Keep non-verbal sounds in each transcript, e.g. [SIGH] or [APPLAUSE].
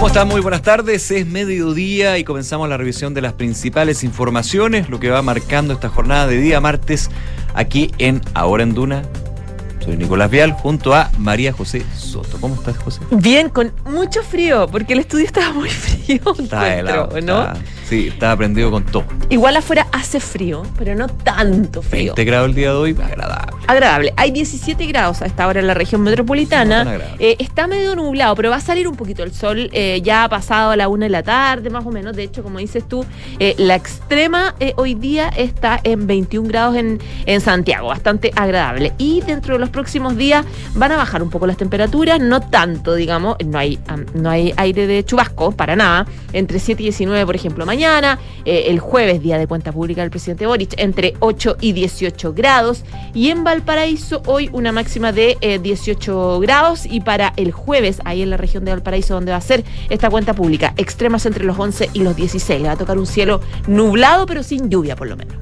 ¿Cómo están? Muy buenas tardes. Es mediodía y comenzamos la revisión de las principales informaciones, lo que va marcando esta jornada de día martes aquí en Ahora en Duna. Soy Nicolás Vial junto a María José Soto. ¿Cómo estás, José? Bien, con mucho frío, porque el estudio estaba muy frío. Está helado, ¿no? está- sí, está prendido con todo. Igual afuera hace frío, pero no tanto frío. 20 grados el día de hoy, agradable. Agradable. Hay 17 grados a esta hora en la región metropolitana. Eh, está medio nublado, pero va a salir un poquito el sol. eh, ya ha pasado a la una de la tarde, más o menos. De hecho, como dices tú, eh, la extrema hoy día está en 21 grados en, en Santiago. Bastante agradable. Y dentro de los próximos días van a bajar un poco las temperaturas. No tanto, digamos. No hay, no hay aire de chubasco, para nada. Entre 7 y 19, por ejemplo, mañana. Eh, el jueves, día de cuenta pública del presidente Boric, entre 8 y 18 grados. Y en Valparaíso, hoy una máxima de eh, 18 grados. Y para el jueves, ahí en la región de Valparaíso, donde va a ser esta cuenta pública, extremas entre los 11 y los 16. Le va a tocar un cielo nublado, pero sin lluvia, por lo menos.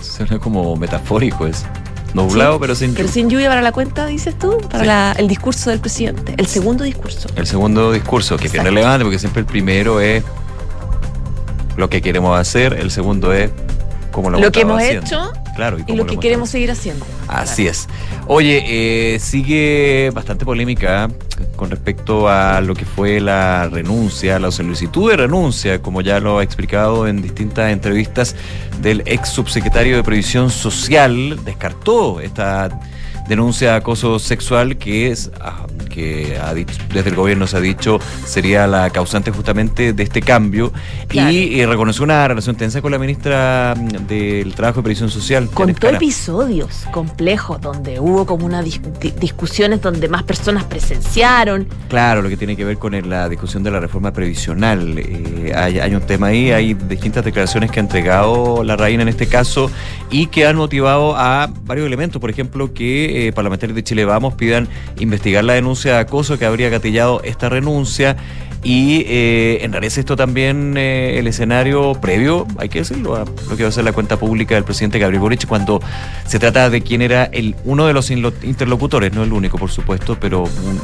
Suena como metafórico eso. Nublado, Sí, pero sin Pero lluvia. sin lluvia para la cuenta, dices tú, para Sí. la- el discurso del presidente, el segundo discurso. El segundo discurso, que es bien Exacto. relevante, porque siempre el primero es lo que queremos hacer, el segundo es cómo lo, Lo que hemos haciendo. hecho Claro, y cómo lo que queremos seguir haciendo. Así es. Oye, eh, sigue bastante polémica con respecto a lo que fue la renuncia, la solicitud de renuncia, como ya lo ha explicado en distintas entrevistas del ex subsecretario de Previsión Social, descartó esta denuncia de acoso sexual que es ah, que ha dicho, desde el gobierno se ha dicho sería la causante justamente de este cambio Claro. y, eh, reconoció una relación tensa con la ministra mm, del Trabajo y Previsión Social. Contó episodios complejos donde hubo como unas dis- di- discusiones donde más personas presenciaron. Claro, lo que tiene que ver con el- la discusión de la reforma previsional. Eh, hay, hay un tema ahí, hay distintas declaraciones que ha entregado la reina en este caso y que han motivado a varios elementos. Por ejemplo, que eh, parlamentarios de Chile Vamos pidan investigar la denuncia de acoso que habría gatillado esta renuncia. Y eh, enrarece esto también eh, el escenario previo, hay que decirlo, a lo que va a ser la cuenta pública del presidente Gabriel Boric cuando se trata de quién era el uno de los interlocutores, no el único por supuesto, pero un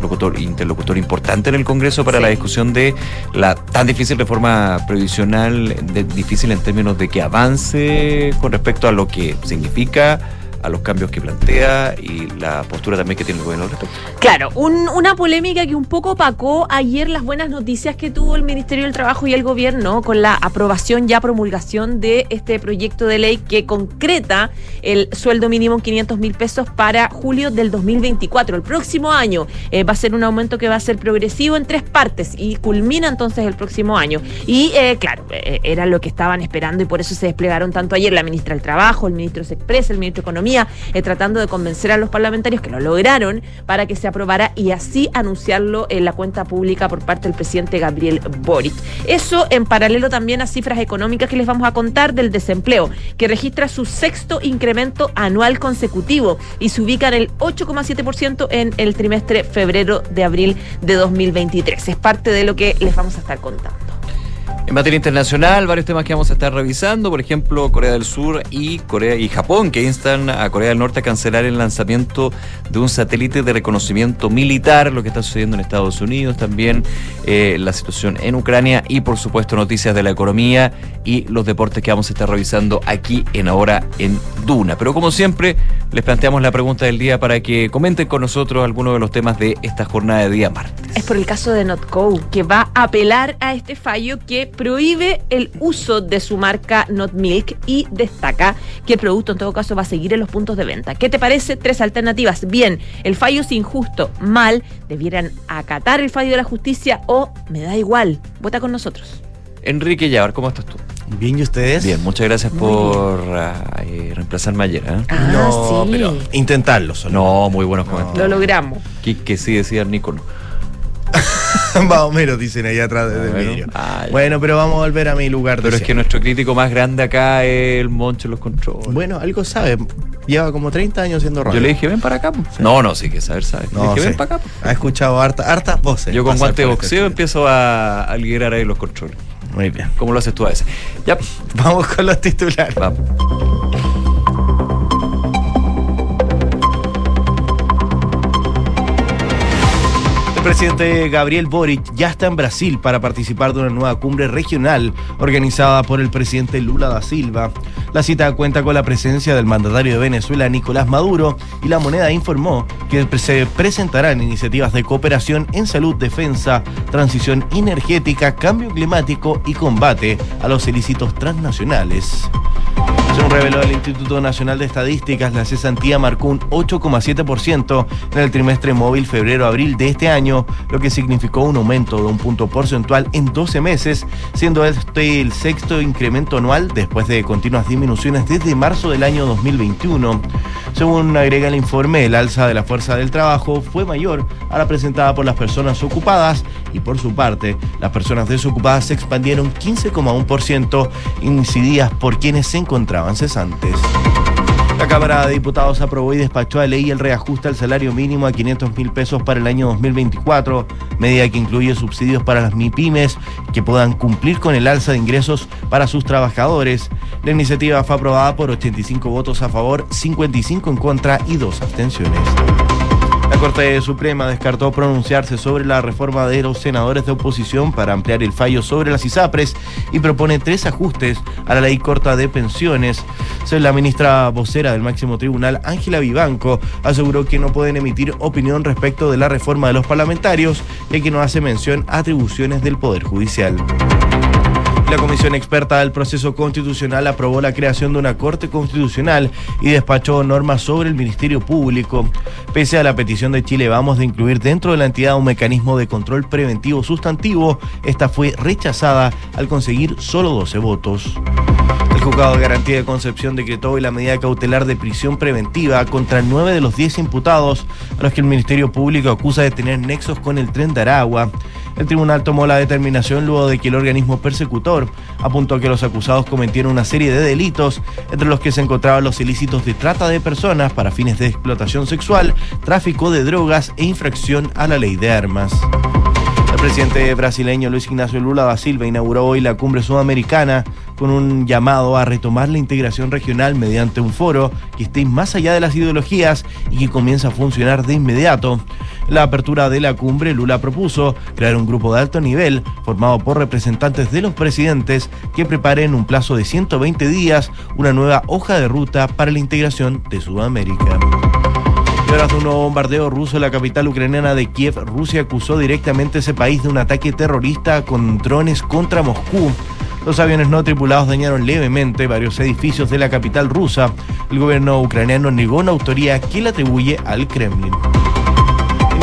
locutor, interlocutor importante en el Congreso para Sí. la discusión de la tan difícil reforma previsional, de- difícil en términos de que avance con respecto a lo que significa a los cambios que plantea y la postura también que tiene el gobierno al respecto. Claro, un- una polémica que un poco opacó ayer las buenas noticias que tuvo el Ministerio del Trabajo y el gobierno con la aprobación ya promulgación de este proyecto de ley que concreta el sueldo mínimo en 500 mil pesos para julio del 2024. El próximo año eh, va a ser un aumento que va a ser progresivo en tres partes y culmina entonces el próximo año. Y eh, claro, eh, era lo que estaban esperando y por eso se desplegaron tanto ayer la ministra del Trabajo, el ministro Sexpress, el ministro de Economía, eh, tratando de convencer a los parlamentarios que lo lograron para que se aprobara y así anunciarlo en la cuenta pública por parte del presidente Gabriel Boric. Eso en paralelo también a cifras económicas que les vamos a contar del desempleo, que registra su sexto incremento anual consecutivo y se ubica en el 8,7% en el trimestre febrero de abril de 2023. Es parte de lo que les vamos a estar contando. En materia internacional, varios temas que vamos a estar revisando, por ejemplo, Corea del Sur y Corea y Japón, que instan a Corea del Norte a cancelar el lanzamiento de un satélite de reconocimiento militar, lo que está sucediendo en Estados Unidos, también eh, la situación en Ucrania y, por supuesto, noticias de la economía y los deportes que vamos a estar revisando aquí en Ahora en Duna. Pero como siempre, les planteamos la pregunta del día para que comenten con nosotros algunos de los temas de esta jornada de día martes. Es por el caso de Notco, que va a apelar a este fallo que prohíbe el uso de su marca Not Milk y destaca que el producto en todo caso va a seguir en los puntos de venta. ¿Qué te parece? Tres alternativas. Bien, el fallo es injusto. Mal, debieran acatar el fallo de la justicia o me da igual. Vota con nosotros. Enrique Yavar, ¿cómo estás tú? Bien, ¿y ustedes? Bien, muchas gracias Muy por eh, reemplazarme ayer. ¿eh? Ah, no, sí. pero intentarlo solo. No, muy buenos No. comentarios. Lo logramos. Que, que sí decía Nico. Más o menos dicen ahí atrás del Bueno. vidrio. Ah. Bueno, pero vamos a volver a mi lugar de Pero es que nuestro crítico más grande acá es el Moncho los controles. Bueno, algo sabe. Lleva como 30 años haciendo radio. Yo le dije, ven para acá. No, no, sí que saber, sabe. No, le dije, ven para acá. Ha escuchado harta- hartas voces. Yo con guante de este boxeo empiezo a, a ahí los controles. Muy bien. Como lo haces tú a veces. Ya, [LAUGHS] Vamos con los titulares. vamos. El presidente Gabriel Boric ya está en Brasil para participar de una nueva cumbre regional organizada por el presidente Lula da Silva. La cita cuenta con la presencia del mandatario de Venezuela, Nicolás Maduro, y la moneda informó que se presentarán iniciativas de cooperación en salud, defensa, transición energética, cambio climático y combate a los ilícitos transnacionales. Reveló el Instituto Nacional de Estadísticas, la cesantía marcó un 8,7% en el trimestre móvil febrero-abril de este año, lo que significó un aumento de un punto porcentual en 12 meses, siendo este el sexto incremento anual después de continuas disminuciones desde marzo del año 2021. Según agrega el informe, el alza de la fuerza del trabajo fue mayor a la presentada por las personas ocupadas y por su parte, las personas desocupadas se expandieron 15,1% incididas por quienes se encontraban La Cámara de Diputados aprobó y despachó a ley el reajuste al salario mínimo a 500 mil pesos para el año 2024, medida que incluye subsidios para las MIPIMES que puedan cumplir con el alza de ingresos para sus trabajadores. La iniciativa fue aprobada por 85 votos a favor, 55 en contra y dos abstenciones. La Corte Suprema descartó pronunciarse sobre la reforma de los senadores de oposición para ampliar el fallo sobre las ISAPRES y propone tres ajustes a la ley corta de pensiones. La ministra vocera del máximo tribunal, Ángela Vivanco, aseguró que no pueden emitir opinión respecto de la reforma de los parlamentarios, ya que no hace mención a atribuciones del Poder Judicial. La Comisión Experta del Proceso Constitucional aprobó la creación de una Corte Constitucional y despachó normas sobre el Ministerio Público. Pese a la petición de Chile Vamos de incluir dentro de la entidad un mecanismo de control preventivo sustantivo, esta fue rechazada al conseguir solo 12 votos. El juzgado de garantía de Concepción decretó hoy la medida cautelar de prisión preventiva contra nueve de los diez imputados a los que el Ministerio Público acusa de tener nexos con el tren de Aragua. El tribunal tomó la determinación luego de que el organismo persecutor apuntó que los acusados cometieron una serie de delitos, entre los que se encontraban los ilícitos de trata de personas para fines de explotación sexual, tráfico de drogas e infracción a la ley de armas. El presidente brasileño Luis Ignacio Lula da Silva inauguró hoy la cumbre sudamericana con un llamado a retomar la integración regional mediante un foro que esté más allá de las ideologías y que comience a funcionar de inmediato. la apertura de la cumbre, Lula propuso crear un grupo de alto nivel formado por representantes de los presidentes que preparen un plazo de 120 días una nueva hoja de ruta para la integración de Sudamérica. Tras un nuevo bombardeo ruso en la capital ucraniana de Kiev, Rusia acusó directamente a ese país de un ataque terrorista con drones contra Moscú. Los aviones no tripulados dañaron levemente varios edificios de la capital rusa. El gobierno ucraniano negó una autoría que le atribuye al Kremlin.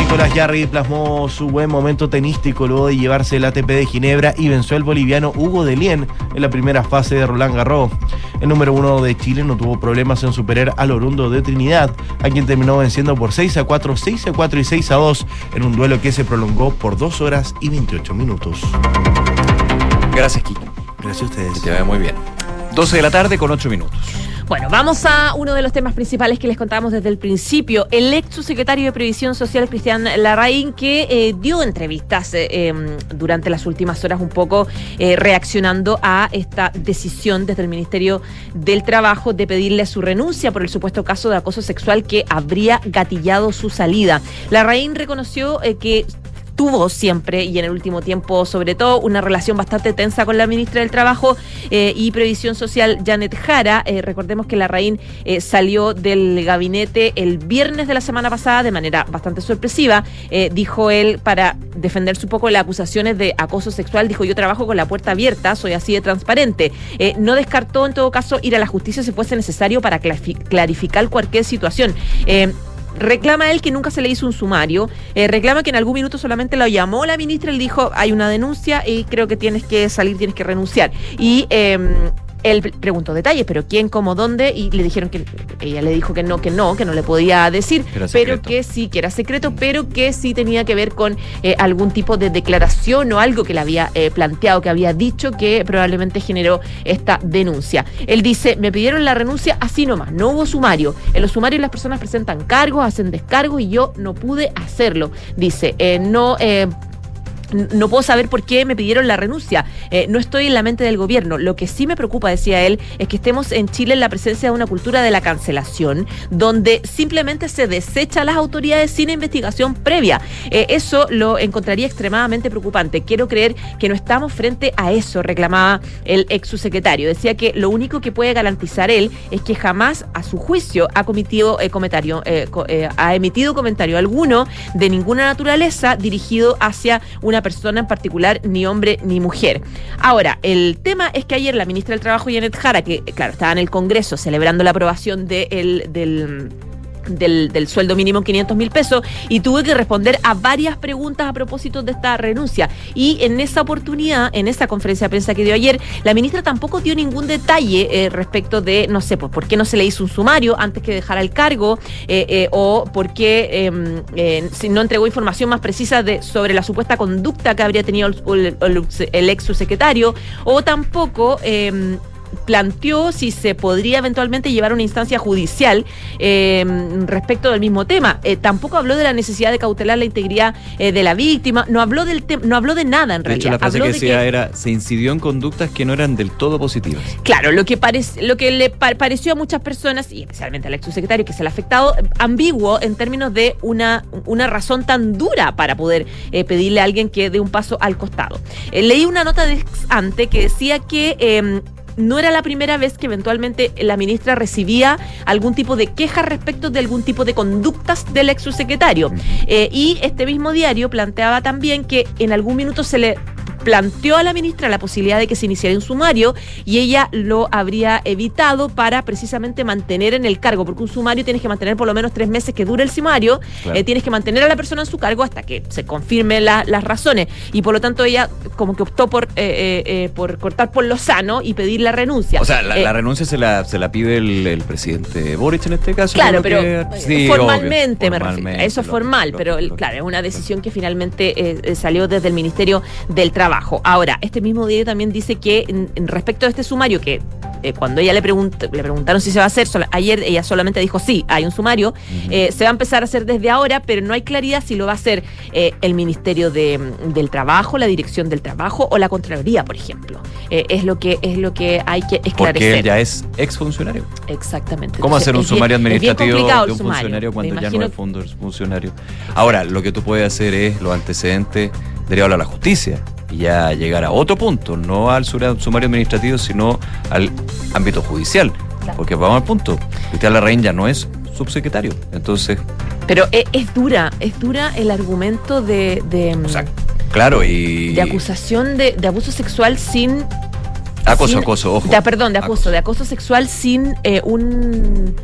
Nicolás Jarry plasmó su buen momento tenístico luego de llevarse el ATP de Ginebra y venció al boliviano Hugo Delien en la primera fase de Roland Garros. El número uno de Chile no tuvo problemas en superar al Orundo de Trinidad, a quien terminó venciendo por 6 a 4, 6 a 4 y 6 a 2 en un duelo que se prolongó por 2 horas y 28 minutos. Gracias, Kiki. Gracias a ustedes. Que te vaya muy bien. 12 de la tarde con 8 minutos. Bueno, vamos a uno de los temas principales que les contábamos desde el principio. El ex subsecretario de Previsión Social, Cristian Larraín, que eh, dio entrevistas eh, em, durante las últimas horas un poco eh, reaccionando a esta decisión desde el Ministerio del Trabajo de pedirle su renuncia por el supuesto caso de acoso sexual que habría gatillado su salida. Larraín reconoció que tuvo siempre y en el último tiempo sobre todo una relación bastante tensa con la ministra del Trabajo eh, y Previsión Social Janet Jara. Eh, recordemos que la Raín eh, salió del gabinete el viernes de la semana pasada de manera bastante sorpresiva. dijo él para defenderse un poco las acusaciones de acoso sexual, dijo yo trabajo con la puerta abierta, soy así de transparente. no descartó en todo caso ir a la justicia si fuese necesario para clarificar cualquier situación. Reclama él que nunca se le hizo un sumario, eh, reclama que en algún minuto solamente lo llamó la ministra le dijo hay una denuncia y creo que tienes que salir, tienes que renunciar. Y em, él preguntó detalles, pero quién, cómo, dónde, y le dijeron que ella le dijo que no, que no, que no le podía decir, pero que sí, que era secreto, pero que sí tenía que ver con eh, algún tipo de declaración o algo que le había eh, planteado, que había dicho que probablemente generó esta denuncia. Él dice, me pidieron la renuncia así nomás, no hubo sumario. En los sumarios las personas presentan cargos, hacen descargos y yo no pude hacerlo. Dice, eh, no no puedo saber por qué me pidieron la renuncia. Eh, no estoy en la mente del gobierno. Lo que sí me preocupa, decía él, es que estemos en Chile en la presencia de una cultura de la cancelación, donde simplemente se desecha a las autoridades sin investigación previa. Eh, eso lo encontraría extremadamente preocupante. Quiero creer que no estamos frente a eso, reclamaba el ex subsecretario. Decía que lo único que puede garantizar él es que jamás, a su juicio, ha cometido eh, comentario, ha emitido comentario alguno de ninguna naturaleza dirigido hacia una persona en particular, ni hombre ni mujer. Ahora, el tema es que ayer la ministra del Trabajo, Janet Jara, que claro, estaba en el Congreso celebrando la aprobación de el, del del, sueldo mínimo 500 mil pesos y tuve que responder a varias preguntas a propósito de esta renuncia. Y en esa oportunidad, en esa conferencia de prensa que dio ayer, la ministra tampoco dio ningún detalle eh, respecto de, no sé, pues por qué no se le hizo un sumario antes que dejara el cargo eh, eh, o por qué em, no entregó información más precisa de, sobre la supuesta conducta que habría tenido el, el ex subsecretario o tampoco em, planteó si se podría eventualmente llevar una instancia judicial eh, respecto del mismo tema. Eh, tampoco habló de la necesidad de cautelar la integridad eh, de la víctima, no habló del no habló de nada en de realidad. Hecho, la frase que decía era se incidió en conductas que no eran del todo positivas. Claro, lo que lo que le pareció a muchas personas y especialmente al ex subsecretario que es el afectado ambiguo en términos de una una razón tan dura para poder pedirle a alguien que dé un paso al costado. leí una nota de ex ante que decía que em, no era la primera vez que eventualmente la ministra recibía algún tipo de queja respecto de algún tipo de conductas del ex subsecretario. Eh, y este mismo diario planteaba también que en algún minuto se le planteó a la ministra la posibilidad de que se iniciara un sumario y ella lo habría evitado para precisamente mantener en el cargo, porque un sumario tienes que mantener por lo menos tres meses que dure el sumario, eh, tienes que mantener a la persona en su cargo hasta que se confirmen las razones y por lo tanto ella como que optó por, eh, eh, por cortar por lo sano y pedir la renuncia. O sea, la, renuncia se la, se la pide el, presidente Boric en este caso. Claro, pero formalmente, me refiero. Eso es formal, pero claro, es una decisión que finalmente salió desde el Ministerio del Trabajo. Ahora, este mismo diario también dice que en, respecto a este sumario, que eh, cuando ella le, le preguntaron si se va a hacer, ayer ella solamente dijo sí, hay un sumario, eh, se va a empezar a hacer desde ahora, pero no hay claridad si lo va a hacer eh, el Ministerio del Trabajo, la Dirección del Trabajo o la Contraloría, por ejemplo. es, lo que, es lo que hay que esclarecer. Porque él ya es exfuncionario. Exactamente. ¿Cómo hacer un sumario administrativo de un funcionario cuando ya no es funcionario? Ahora, lo que tú puedes hacer es los antecedentes derivado a la justicia y ya llegar a otro punto, no al sumario administrativo, sino al ámbito judicial. Porque vamos al punto, Cristian Larraín ya no es subsecretario, entonces... Pero es, dura, es dura el argumento de... de claro, y... De acusación de, abuso sexual sin... Acoso, acoso, ojo. perdón, de acoso, de acoso sexual sin eh, un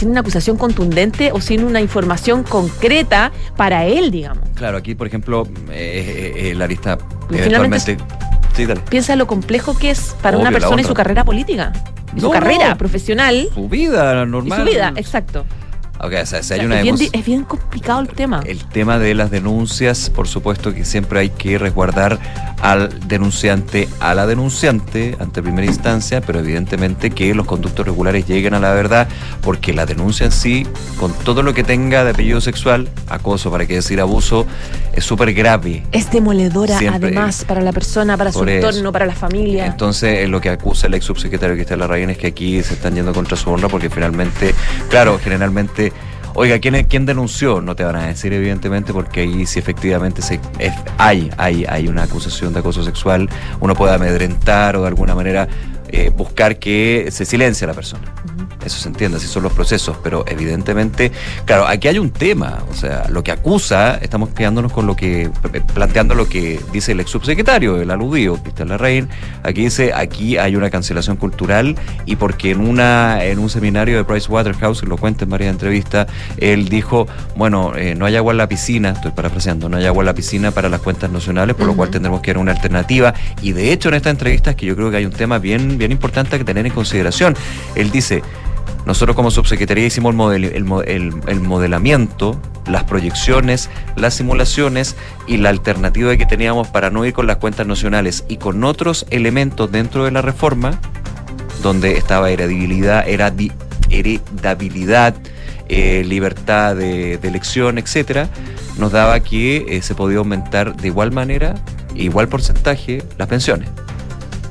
sin una acusación contundente o sin una información concreta para él, digamos. Claro, aquí, por ejemplo, eh, eh, la lista eventualmente... Sí, dale. Piensa lo complejo que es para una persona y su carrera política. Y su carrera profesional. Su vida normal. Y su vida, exacto es, bien, complicado el tema. El tema de las denuncias, por supuesto que siempre hay que resguardar al denunciante, a la denunciante ante primera instancia, pero evidentemente que los conductos regulares lleguen a la verdad, porque la denuncia en sí, con todo lo que tenga de apellido sexual, acoso, para qué decir abuso, es súper grave. Es demoledora además para la persona, para su entorno, para la familia. Entonces, lo que acusa el ex subsecretario que está en la Rayen es que aquí se están yendo contra su honra, porque finalmente, claro, generalmente Oiga, ¿quién, ¿quién denunció? No te van a decir, evidentemente, porque ahí sí efectivamente se, hay, hay, hay una acusación de acoso sexual, uno puede amedrentar o de alguna manera eh, buscar que se silencie a la persona. Eso se entiende, así son los procesos, pero evidentemente, claro, aquí hay un tema, o sea, lo que acusa, estamos quedándonos con lo que, planteando lo que dice el ex subsecretario, el aludido, Cristian Larraín, aquí dice, aquí hay una cancelación cultural y porque en una en un seminario de Price Waterhouse, lo cuenta en varias entrevistas, él dijo, bueno, eh, no hay agua en la piscina, estoy parafraseando, no hay agua en la piscina para las cuentas nacionales, por lo cual tendremos que a una alternativa, y de hecho en esta entrevista, que yo creo que hay un tema bien bien importante que tener en consideración. Él dice, nosotros como subsecretaría hicimos el, modelamiento, las proyecciones, las simulaciones y la alternativa que teníamos para no ir con las cuentas nacionales y con otros elementos dentro de la reforma, donde estaba heredabilidad, heredabilidad, eh, libertad de, elección, etcétera, nos daba que eh, se podía aumentar de igual manera, igual porcentaje, las pensiones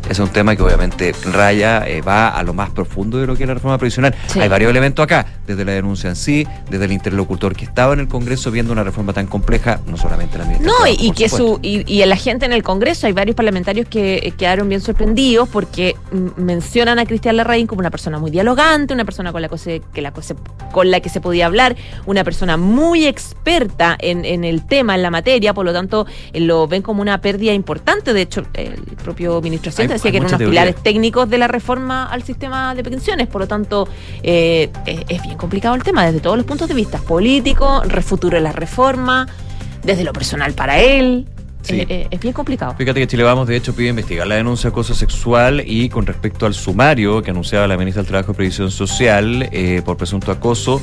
es un tema que obviamente raya, eh, va a lo más profundo de lo que es la reforma previsional. Hay varios elementos acá, desde la denuncia en sí, desde el interlocutor que estaba en el Congreso viendo una reforma tan compleja, no solamente la ministra. No, y, que su, y, y, la gente en el Congreso, hay varios parlamentarios que eh, quedaron bien sorprendidos porque mencionan a Cristian Larraín como una persona muy dialogante, una persona con la, que, la, con la que se podía hablar, una persona muy experta en, en el tema, en la materia, por lo tanto eh, lo ven como una pérdida importante. De hecho, el propio ministro Hacienda decía que eran unos pilares técnicos de la reforma al sistema de pensiones. Por lo tanto, eh, es bien complicado el tema desde todos los puntos de vista. Político, refuturo de la reforma, desde lo personal para él. Eh, eh, es bien complicado. Fíjate que Chile Vamos, de hecho, pide investigar la denuncia de acoso sexual y con respecto al sumario que anunciaba la ministra del Trabajo y Previsión Social por presunto acoso,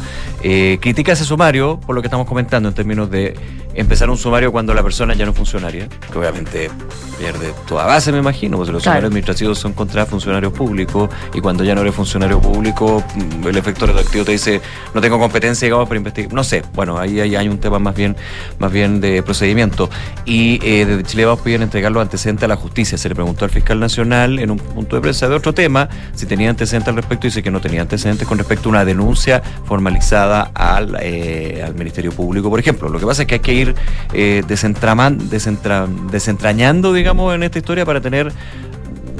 critica ese sumario por lo que estamos comentando en términos de empezar un sumario cuando la persona ya no es funcionaria, que obviamente pierde toda base, me imagino, porque los sumarios administrativos son contra funcionarios públicos y cuando ya no eres funcionario público, mm, el efecto retroactivo te dice no tengo competencia, digamos, para investigar. No sé, bueno, ahí, hay un tema más bien, más bien de procedimiento. Y eh, desde Chile vamos piden entregar los antecedentes a la justicia. Se le preguntó al fiscal nacional en un punto de prensa de otro tema si tenía antecedentes al respecto y dice que no tenía antecedentes con respecto a una denuncia formalizada al, eh, al Ministerio Público, por ejemplo. Lo que pasa es que hay que ir eh, desentrañando, digamos, en esta historia para tener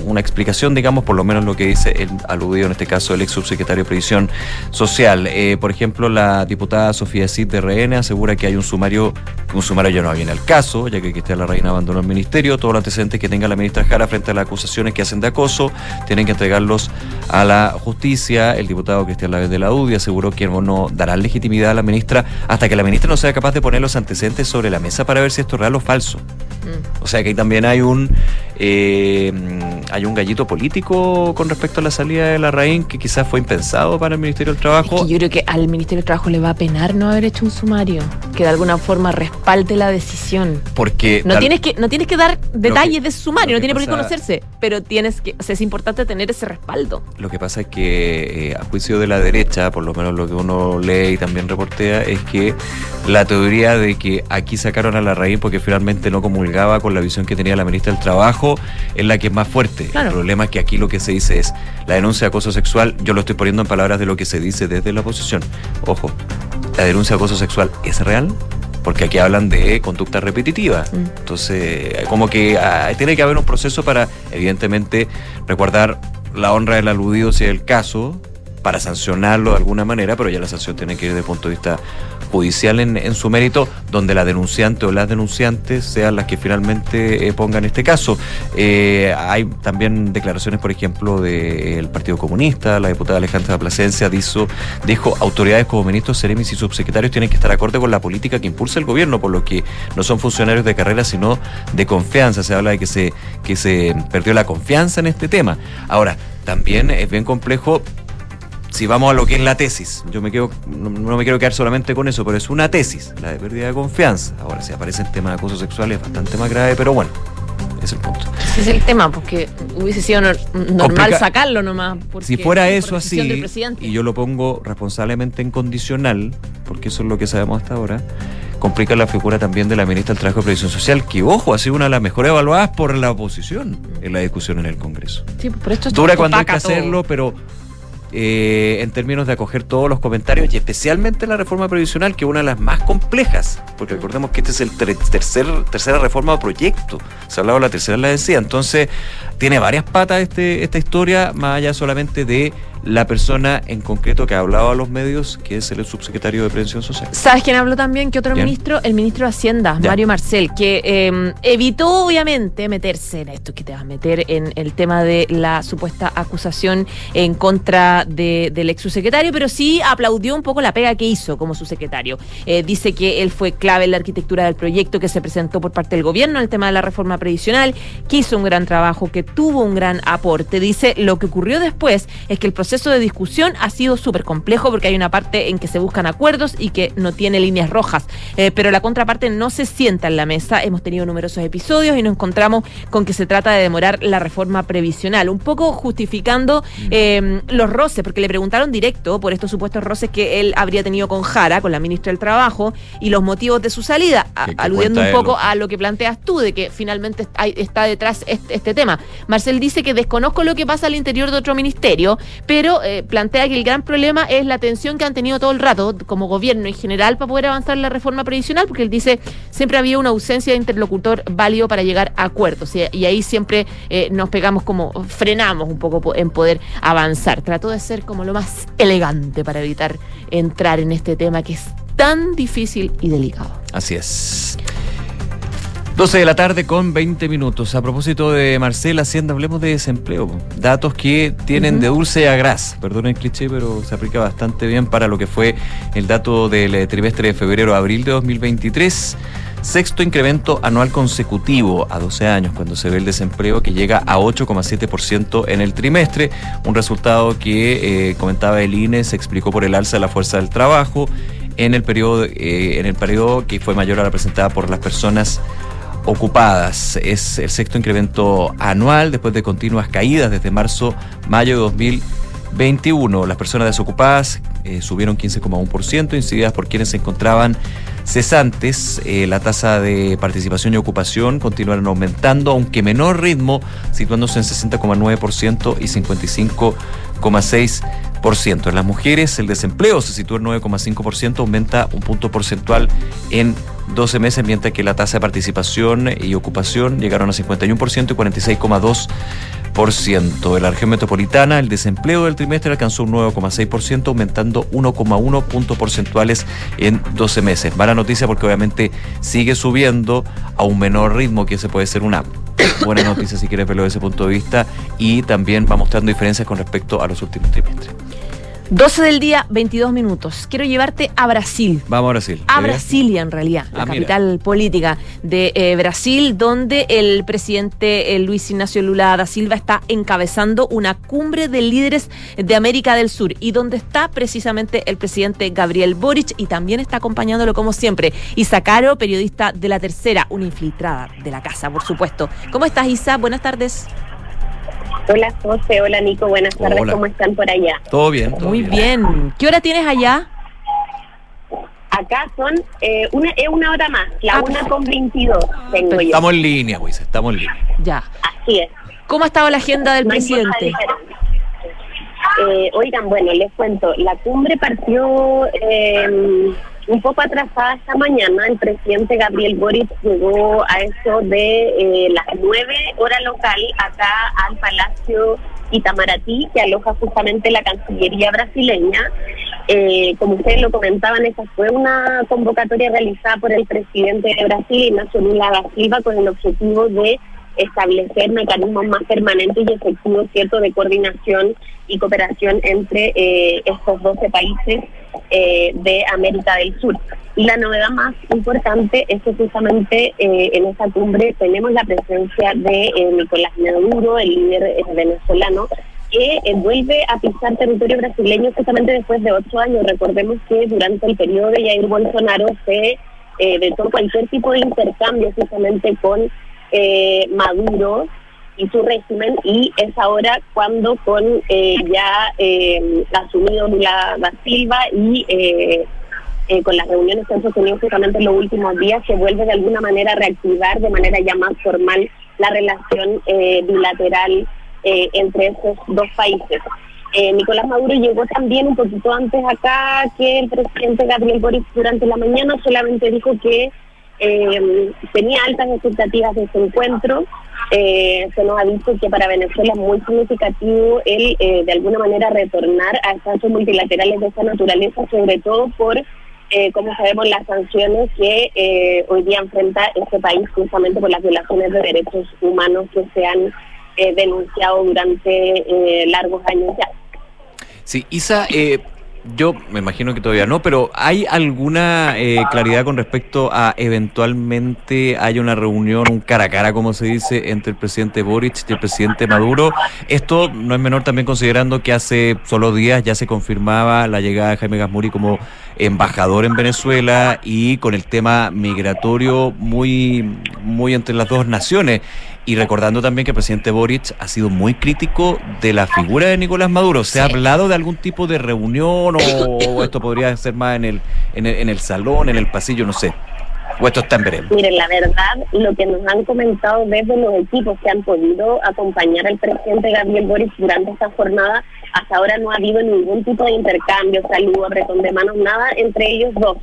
una explicación, digamos, por lo menos lo que dice el aludido en este caso el ex subsecretario de Previsión Social. Eh, por ejemplo, la diputada Sofía Cid de RN asegura que hay un sumario, un sumario ya no viene al caso, ya que Cristian la Reina abandonó el ministerio. Todos los antecedentes que tenga la ministra Jara frente a las acusaciones que hacen de acoso tienen que entregarlos a la justicia. El diputado Cristian Laves de la UDI aseguró que no dará legitimidad a la ministra hasta que la ministra no sea capaz de poner los antecedentes sobre la mesa para ver si esto es real o falso. Mm. O sea que ahí también hay un eh, hay un gallito político con respecto a la salida de la Raín que quizás fue impensado para el Ministerio del Trabajo. yo creo que al Ministerio del Trabajo le va a penar no haber hecho un sumario que de alguna forma respalde la decisión. Porque no tienes que no tienes que dar detalles de su sumario, no tiene por qué conocerse, pero tienes que, o sea, es importante tener ese respaldo. Lo que pasa es que eh, a juicio de la derecha, por lo menos lo que uno lee y también reportea, es que la teoría de que aquí sacaron a la Raín porque finalmente no comulgaba con la visión que tenía la ministra del Trabajo es la que es más fuerte. El problema es que aquí lo que se dice es la denuncia de acoso sexual, yo lo estoy poniendo en palabras de lo que se dice desde la oposición. Ojo, ¿la denuncia de acoso sexual es real? Porque aquí hablan de conducta repetitiva. Mm. Entonces, como que ah, tiene que haber un proceso para, evidentemente, recordar la honra del aludido si es el caso, para sancionarlo de alguna manera, pero ya la sanción tiene que ir desde el punto de vista judicial en, su mérito, donde la denunciante o las denunciantes sean las que finalmente eh, pongan este caso. Eh, hay también declaraciones, por ejemplo, del Partido Comunista, la diputada Alejandra Plasencia dijo, dijo autoridades como ministros, seremis y subsecretarios tienen que estar acorde con la política que impulsa el gobierno, por lo que no son funcionarios de carrera, sino de confianza. Se habla de que se, que se perdió la confianza en este tema. Ahora, también es bien complejo si vamos a lo que es la tesis, yo me quedo, no, me quiero quedar solamente con eso, pero es una tesis, la de pérdida de confianza. Ahora, si aparece el tema de acoso sexual es bastante más grave, pero bueno, es el punto. Ese es el tema, porque hubiese sido normal sacarlo nomás. Si fuera eso así, y yo lo pongo responsablemente en condicional, porque eso es lo que sabemos hasta ahora, complica la figura también de la ministra del Trabajo y Previsión Social, que, ojo, ha sido una de las mejores evaluadas por la oposición en la discusión en el Congreso. Sí, por esto Dura cuando hay que hacerlo, pero eh, en términos de acoger todos los comentarios y especialmente la reforma previsional, que es una de las más complejas, porque recordemos que este es el tercer, tercera reforma o proyecto, se ha hablado de la tercera, la decía, entonces tiene varias patas este, esta historia, más allá solamente de la persona en concreto que ha hablado a los medios, que es el subsecretario de Prevención Social. ¿Sabes quién habló también? ¿Qué otro ministro? El ministro de Hacienda, Mario Marcel, que em, evitó obviamente meterse en esto que te vas a meter en el tema de la supuesta acusación en contra del ex subsecretario, pero sí aplaudió un poco la pega que hizo como subsecretario. Eh, dice que él fue clave en la arquitectura del proyecto que se presentó por parte del gobierno en el tema de la reforma previsional, que hizo un gran trabajo, que tuvo un gran aporte. Dice, lo que ocurrió después es que el proceso proceso de discusión ha sido súper complejo porque hay una parte en que se buscan acuerdos y que no tiene líneas rojas, eh, pero la contraparte no se sienta en la mesa. Hemos tenido numerosos episodios y nos encontramos con que se trata de demorar la reforma previsional, un poco justificando mm. eh, los roces, porque le preguntaron directo por estos supuestos roces que él habría tenido con Jara, con la ministra del Trabajo, y los motivos de su salida, aludiendo un poco a lo que planteas tú, de que finalmente está detrás este, este, tema. Marcel dice que desconozco lo que pasa al interior de otro ministerio, pero eh, plantea que el gran problema es la tensión que han tenido todo el rato como gobierno en general para poder avanzar la reforma previsional, porque él dice siempre había una ausencia de interlocutor válido para llegar a acuerdos y, ahí siempre eh, nos pegamos como frenamos un poco en poder avanzar. Trató de ser como lo más elegante para evitar entrar en este tema que es tan difícil y delicado. Así es. 12 de la tarde con 20 minutos. A propósito de Marcela Hacienda, hablemos de desempleo. Datos que tienen de dulce a gras. Perdón el cliché, pero se aplica bastante bien para lo que fue el dato del eh, trimestre de febrero a abril de 2023. Sexto incremento anual consecutivo a 12 años, cuando se ve el desempleo que llega a 8,7% en el trimestre. Un resultado que, eh, comentaba el INE, se explicó por el alza de la fuerza del trabajo en el periodo, eh, en el periodo que fue mayor a la presentada por las personas ocupadas. Es el sexto incremento anual después de continuas caídas desde marzo, mayo de 2021. Las personas desocupadas eh, subieron 15,1%, incididas por quienes se encontraban cesantes. Eh, la tasa de participación y ocupación continuaron aumentando, aunque menor ritmo, situándose en 60,9% y 55,6%. En las mujeres el desempleo se sitúa en 9,5%, aumenta un punto porcentual en 12 meses, mientras que la tasa de participación y ocupación llegaron a 51% y 46,2%. En la región metropolitana, el desempleo del trimestre alcanzó un 9,6%, aumentando 1,1 puntos porcentuales en 12 meses. Mala noticia porque obviamente sigue subiendo a un menor ritmo, que ese puede ser una buena noticia si quieres verlo desde ese punto de vista, y también va mostrando diferencias con respecto a los últimos trimestres. 12 del día, 22 minutos. Quiero llevarte a Brasil. Vamos a Brasil. A Brasilia, en realidad, la ah, capital política de eh, Brasil, donde el presidente eh, Luis Ignacio Lula da Silva está encabezando una cumbre de líderes de América del Sur y donde está precisamente el presidente Gabriel Boric y también está acompañándolo como siempre Isa Caro, periodista de La Tercera, una infiltrada de la casa, por supuesto. ¿Cómo estás, Isa? Buenas tardes. Hola José, hola Nico, buenas tardes, ¿cómo están por allá? Todo bien. Muy bien. ¿Qué hora tienes allá? Acá son eh, una, una hora más, la ah, una con 22 tengo yo. Estamos en línea, Luisa, estamos en línea. Ya. Así es. ¿Cómo ha estado la agenda del presidente? Eh, oigan, bueno, les cuento, la cumbre partió eh, un poco atrasada esta mañana, el presidente Gabriel Boric llegó a eso de eh, las nueve hora local acá al Palacio Itamaraty, que aloja justamente la Cancillería brasileña. Eh, como ustedes lo comentaban, esa fue una convocatoria realizada por el presidente de Brasil, Ignacio Lula da Silva, con el objetivo de establecer mecanismos más permanentes y efectivos, ¿cierto?, de coordinación y cooperación entre eh, estos 12 países eh, de América del Sur. Y la novedad más importante es que justamente eh, en esta cumbre tenemos la presencia de Nicolás Maduro, el líder venezolano, que vuelve a pisar territorio brasileño justamente después de ocho años. Recordemos que durante el periodo de Jair Bolsonaro se vetó cualquier tipo de intercambio justamente con eh, Maduro y su régimen y es ahora cuando con eh, ya eh, asumido Lula da Silva y eh, eh, con las reuniones que han sostenido justamente en los últimos días se vuelve de alguna manera a reactivar de manera ya más formal la relación bilateral entre esos dos países. Nicolás Maduro llegó también un poquito antes acá que el presidente Gabriel Boric durante la mañana solamente dijo que eh, tenía altas expectativas de ese encuentro. Eh, se nos ha visto que para Venezuela es muy significativo el, eh, de alguna manera, retornar a espacios multilaterales de esa naturaleza, sobre todo por, eh, como sabemos, las sanciones que hoy día enfrenta este país justamente por las violaciones de derechos humanos que se han denunciado durante largos años ya. Sí, Isa, Yo me imagino que todavía no, pero ¿hay alguna eh, claridad con respecto a eventualmente haya una reunión, un cara a cara, como se dice, entre el presidente Boric y el presidente Maduro? Esto no es menor también considerando que hace solo días ya se confirmaba la llegada de Jaime Gasmuri como embajador en Venezuela y con el tema migratorio muy, muy entre las dos naciones. Y recordando también que el presidente Boric ha sido muy crítico de la figura de Nicolás Maduro. ¿Se ha hablado de algún tipo de reunión o, [COUGHS] esto podría ser más en el, en el, en el salón, en el pasillo, no sé? ¿O esto está en veremos? Miren, la verdad, lo que nos han comentado desde los equipos que han podido acompañar al presidente Gabriel Boric durante esta jornada, hasta ahora no ha habido ningún tipo de intercambio, saludo, apretón de manos, nada entre ellos dos.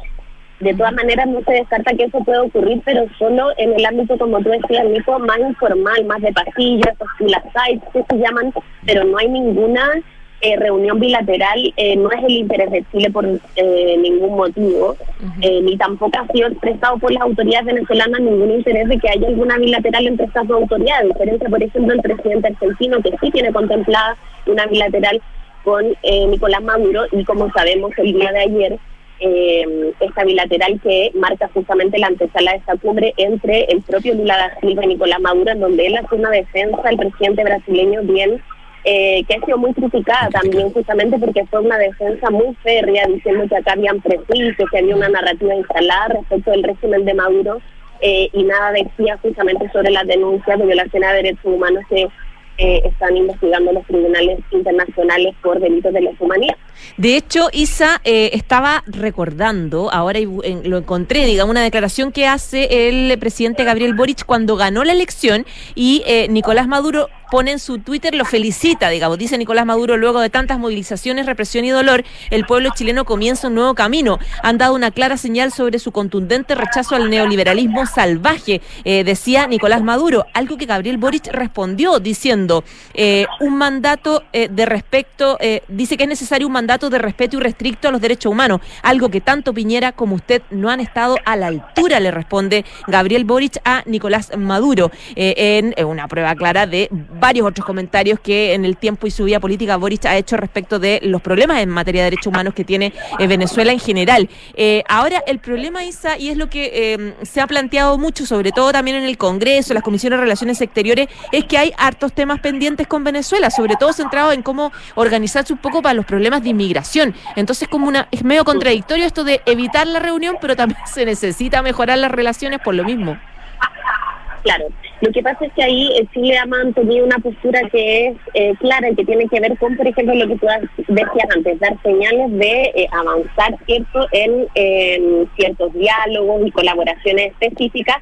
De todas maneras, no se descarta que eso pueda ocurrir, pero solo en el ámbito, como tú decías, Nico, más informal, más de pasillo, esos sites que se llaman, pero no hay ninguna eh, reunión bilateral, eh, no es el interés de Chile por eh, ningún motivo, ni tampoco ha sido expresado por las autoridades venezolanas ningún interés de que haya alguna bilateral entre estas dos autoridades, diferente, por ejemplo, el presidente argentino, que sí tiene contemplada una bilateral con Nicolás Maduro, y como sabemos, el día de ayer eh, esta bilateral que marca justamente la antesala de esta cumbre entre el propio Lula da Silva y Nicolás Maduro, en donde él hace una defensa al presidente brasileño bien, eh, que ha sido muy criticada también justamente porque fue una defensa muy férrea, diciendo que acá habían prejuicios, que había una narrativa instalada respecto del régimen de Maduro, eh, y nada decía justamente sobre las denuncias de violación de derechos humanos que eh, están investigando los tribunales internacionales por delitos de la humanidad. De hecho, Isa eh, estaba recordando, ahora lo encontré, digamos, una declaración que hace el presidente Gabriel Boric cuando ganó la elección y eh, Nicolás Maduro pone en su Twitter, lo felicita, digamos, dice Nicolás Maduro, luego de tantas movilizaciones, represión y dolor, el pueblo chileno comienza un nuevo camino. Han dado una clara señal sobre su contundente rechazo al neoliberalismo salvaje, eh, decía Nicolás Maduro, algo que Gabriel Boric respondió diciendo, eh, un mandato eh, de respecto, dice que es necesario un mandato de respeto y restricto a los derechos humanos, algo que tanto Piñera como usted no han estado a la altura, le responde Gabriel Boric a Nicolás Maduro, en una prueba clara de varios otros comentarios que en el tiempo y su vida política Boris ha hecho respecto de los problemas en materia de derechos humanos que tiene eh, Venezuela en general. Eh, ahora, el problema, Isa, y es lo que eh, se ha planteado mucho, sobre todo también en el Congreso, las comisiones de relaciones exteriores, es que hay hartos temas pendientes con Venezuela, sobre todo centrados en cómo organizarse un poco para los problemas de inmigración. Entonces, como una es medio contradictorio esto de evitar la reunión, pero también [LAUGHS] se necesita mejorar las relaciones por lo mismo. Claro, lo que pasa es que ahí eh, Chile ha mantenido una postura que es eh, clara y que tiene que ver con, por ejemplo, lo que tú decías antes, dar señales de eh, avanzar cierto en ciertos diálogos y colaboraciones específicas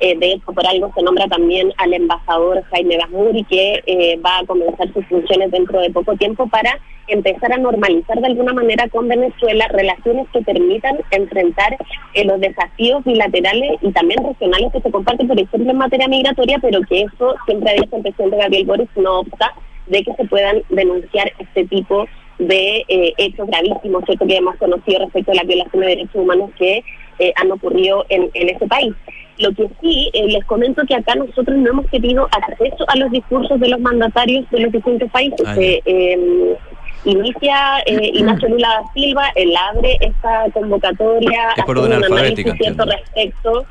eh, de hecho, por algo se nombra también al embajador Jaime Gasmuri, que eh, va a comenzar sus funciones dentro de poco tiempo para empezar a normalizar de alguna manera con Venezuela relaciones que permitan enfrentar eh, los desafíos bilaterales y también regionales que se comparten, por ejemplo, en materia migratoria, pero que eso siempre ha dicho el presidente Gabriel Boris, no obsta de que se puedan denunciar este tipo de hechos gravísimos, cierto que hemos conocido respecto a la violación de derechos humanos que han ocurrido en, en ese país. Lo que sí, eh, les comento que acá nosotros no hemos tenido acceso a los discursos de los mandatarios de los distintos países. Ah, em, inicia eh, [CLEARS THROAT] Ignacio Lula da Silva, él abre esta convocatoria, hace un análisis cierto respecto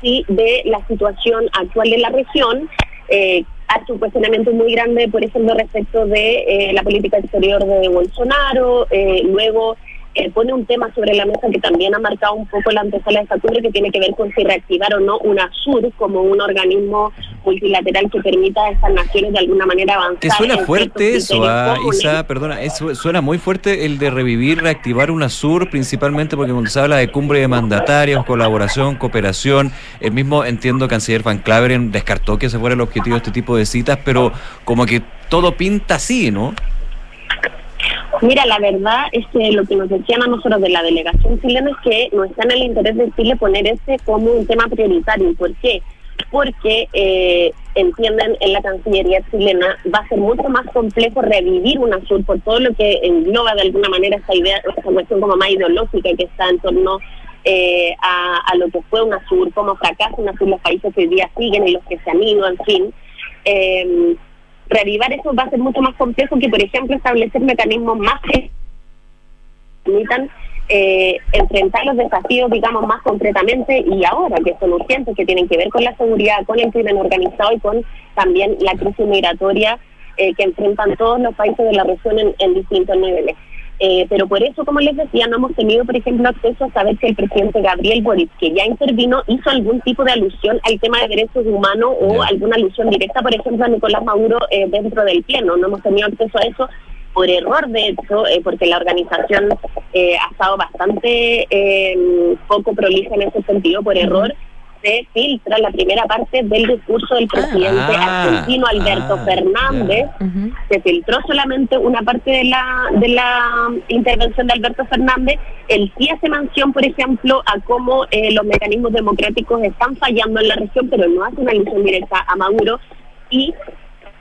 sí, de la situación actual de la región. Eh, hace un cuestionamiento muy grande, por ejemplo, respecto de eh, la política exterior de Bolsonaro, luego eh, pone un tema sobre la mesa que también ha marcado un poco la antesala de esta cumbre que tiene que ver con si reactivar o no UNASUR como un organismo multilateral que permita a estas naciones de alguna manera avanzar. ¿Te suena fuerte eso, ah, Isa? Perdona, eso suena muy fuerte el de revivir, reactivar UNASUR, principalmente porque cuando se habla de cumbre de mandatarios, colaboración, cooperación, el mismo entiendo canciller Van Claveren descartó que ese fuera el objetivo de este tipo de citas, pero como que todo pinta así, ¿no? Mira, la verdad es que lo que nos decían a nosotros de la delegación chilena es que no está en el interés de Chile poner ese como un tema prioritario. ¿Por qué? Porque eh, entienden en la Cancillería chilena va a ser mucho más complejo revivir UNASUR por todo lo que engloba de alguna manera esa idea, esa cuestión como más ideológica que está en torno eh, a, lo que fue UNASUR, cómo fracasa UNASUR los países que hoy día siguen y los que se han ido, en fin. Eh, reavivar eso va a ser mucho más complejo que, por ejemplo, establecer mecanismos más permitan eh, enfrentar los desafíos, digamos, más concretamente y ahora, que son urgentes, que tienen que ver con la seguridad, con el crimen organizado y con también la crisis migratoria eh, que enfrentan todos los países de la región en, distintos niveles. Eh, pero por eso, como les decía, no hemos tenido, por ejemplo, acceso a saber si el presidente Gabriel Boric, que ya intervino, hizo algún tipo de alusión al tema de derechos humanos o alguna alusión directa, por ejemplo, a Nicolás Maduro dentro del Pleno. No hemos tenido acceso a eso por error, de hecho, eh, porque la organización eh, ha estado bastante eh, poco prolija en ese sentido, por error, se filtra la primera parte del discurso del presidente ah, argentino Alberto ah, Fernández. Se filtró solamente una parte de la, de la intervención de Alberto Fernández. Él sí hace mención, por ejemplo, a cómo los mecanismos democráticos están fallando en la región, pero no hace una alusión directa a Maduro. Y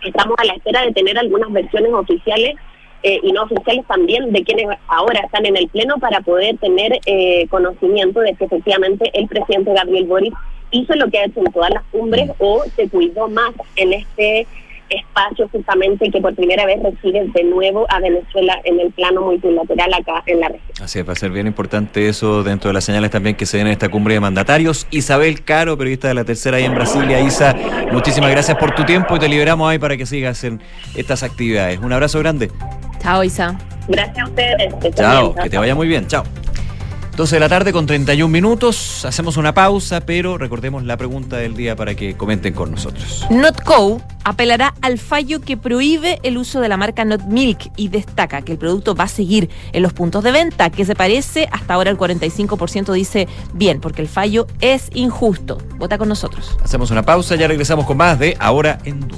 estamos a la espera de tener algunas versiones oficiales eh, y no oficiales también de quienes ahora están en el Pleno para poder tener eh, conocimiento de que efectivamente el presidente Gabriel Boric hizo lo que ha hecho en todas las cumbres o se cuidó más en este espacio justamente que por primera vez recibe de nuevo a Venezuela en el plano multilateral acá en la región. Así es, va a ser bien importante eso dentro de las señales también que se den en esta cumbre de mandatarios. Isabel Caro, periodista de la tercera ahí en Brasilia. Isa, muchísimas gracias por tu tiempo y te liberamos ahí para que sigas en estas actividades. Un abrazo grande. Chao, Isa. Gracias a ustedes. Chao, que te vaya muy bien. Chao. 12 de la tarde con 31 minutos. Hacemos una pausa, pero recordemos la pregunta del día para que comenten con nosotros. Notco apelará al fallo que prohíbe el uso de la marca Not Milk y destaca que el producto va a seguir en los puntos de venta, que se parece hasta ahora el 45% dice bien, porque el fallo es injusto. Vota con nosotros. Hacemos una pausa, ya regresamos con más de Ahora en Duna.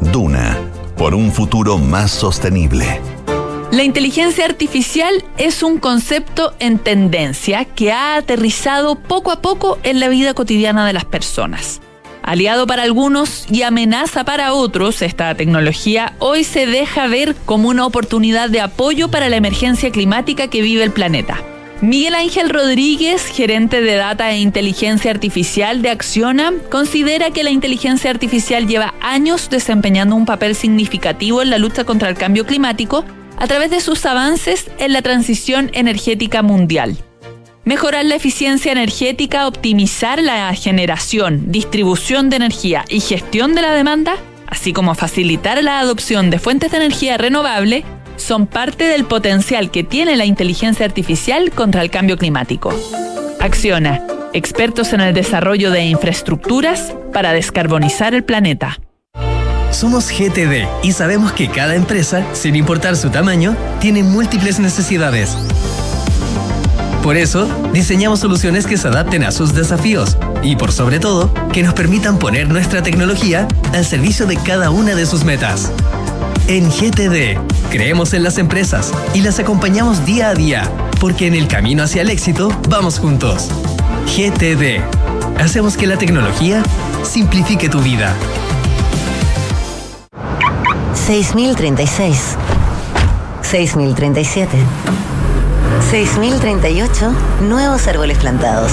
Duna, por un futuro más sostenible. La inteligencia artificial es un concepto en tendencia que ha aterrizado poco a poco en la vida cotidiana de las personas. Aliado para algunos y amenaza para otros, esta tecnología hoy se deja ver como una oportunidad de apoyo para la emergencia climática que vive el planeta. Miguel Ángel Rodríguez, gerente de Data e Inteligencia Artificial de Acciona, considera que la inteligencia artificial lleva años desempeñando un papel significativo en la lucha contra el cambio climático a través de sus avances en la transición energética mundial. Mejorar la eficiencia energética, optimizar la generación, distribución de energía y gestión de la demanda, así como facilitar la adopción de fuentes de energía renovable, son parte del potencial que tiene la inteligencia artificial contra el cambio climático. Acciona, expertos en el desarrollo de infraestructuras para descarbonizar el planeta. Somos GTD y sabemos que cada empresa, sin importar su tamaño, tiene múltiples necesidades. Por eso, diseñamos soluciones que se adapten a sus desafíos y, por sobre todo, que nos permitan poner nuestra tecnología al servicio de cada una de sus metas. En GTD, creemos en las empresas y las acompañamos día a día, porque en el camino hacia el éxito vamos juntos. GTD, hacemos que la tecnología simplifique tu vida. 6036. 6037. 6038. Nuevos árboles plantados.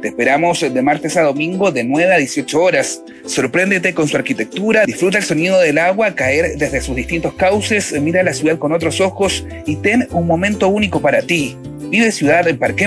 Te esperamos de martes a domingo de 9 a 18 horas. Sorpréndete con su arquitectura, disfruta el sonido del agua caer desde sus distintos cauces, mira la ciudad con otros ojos y ten un momento único para ti. Vive Ciudad en Parque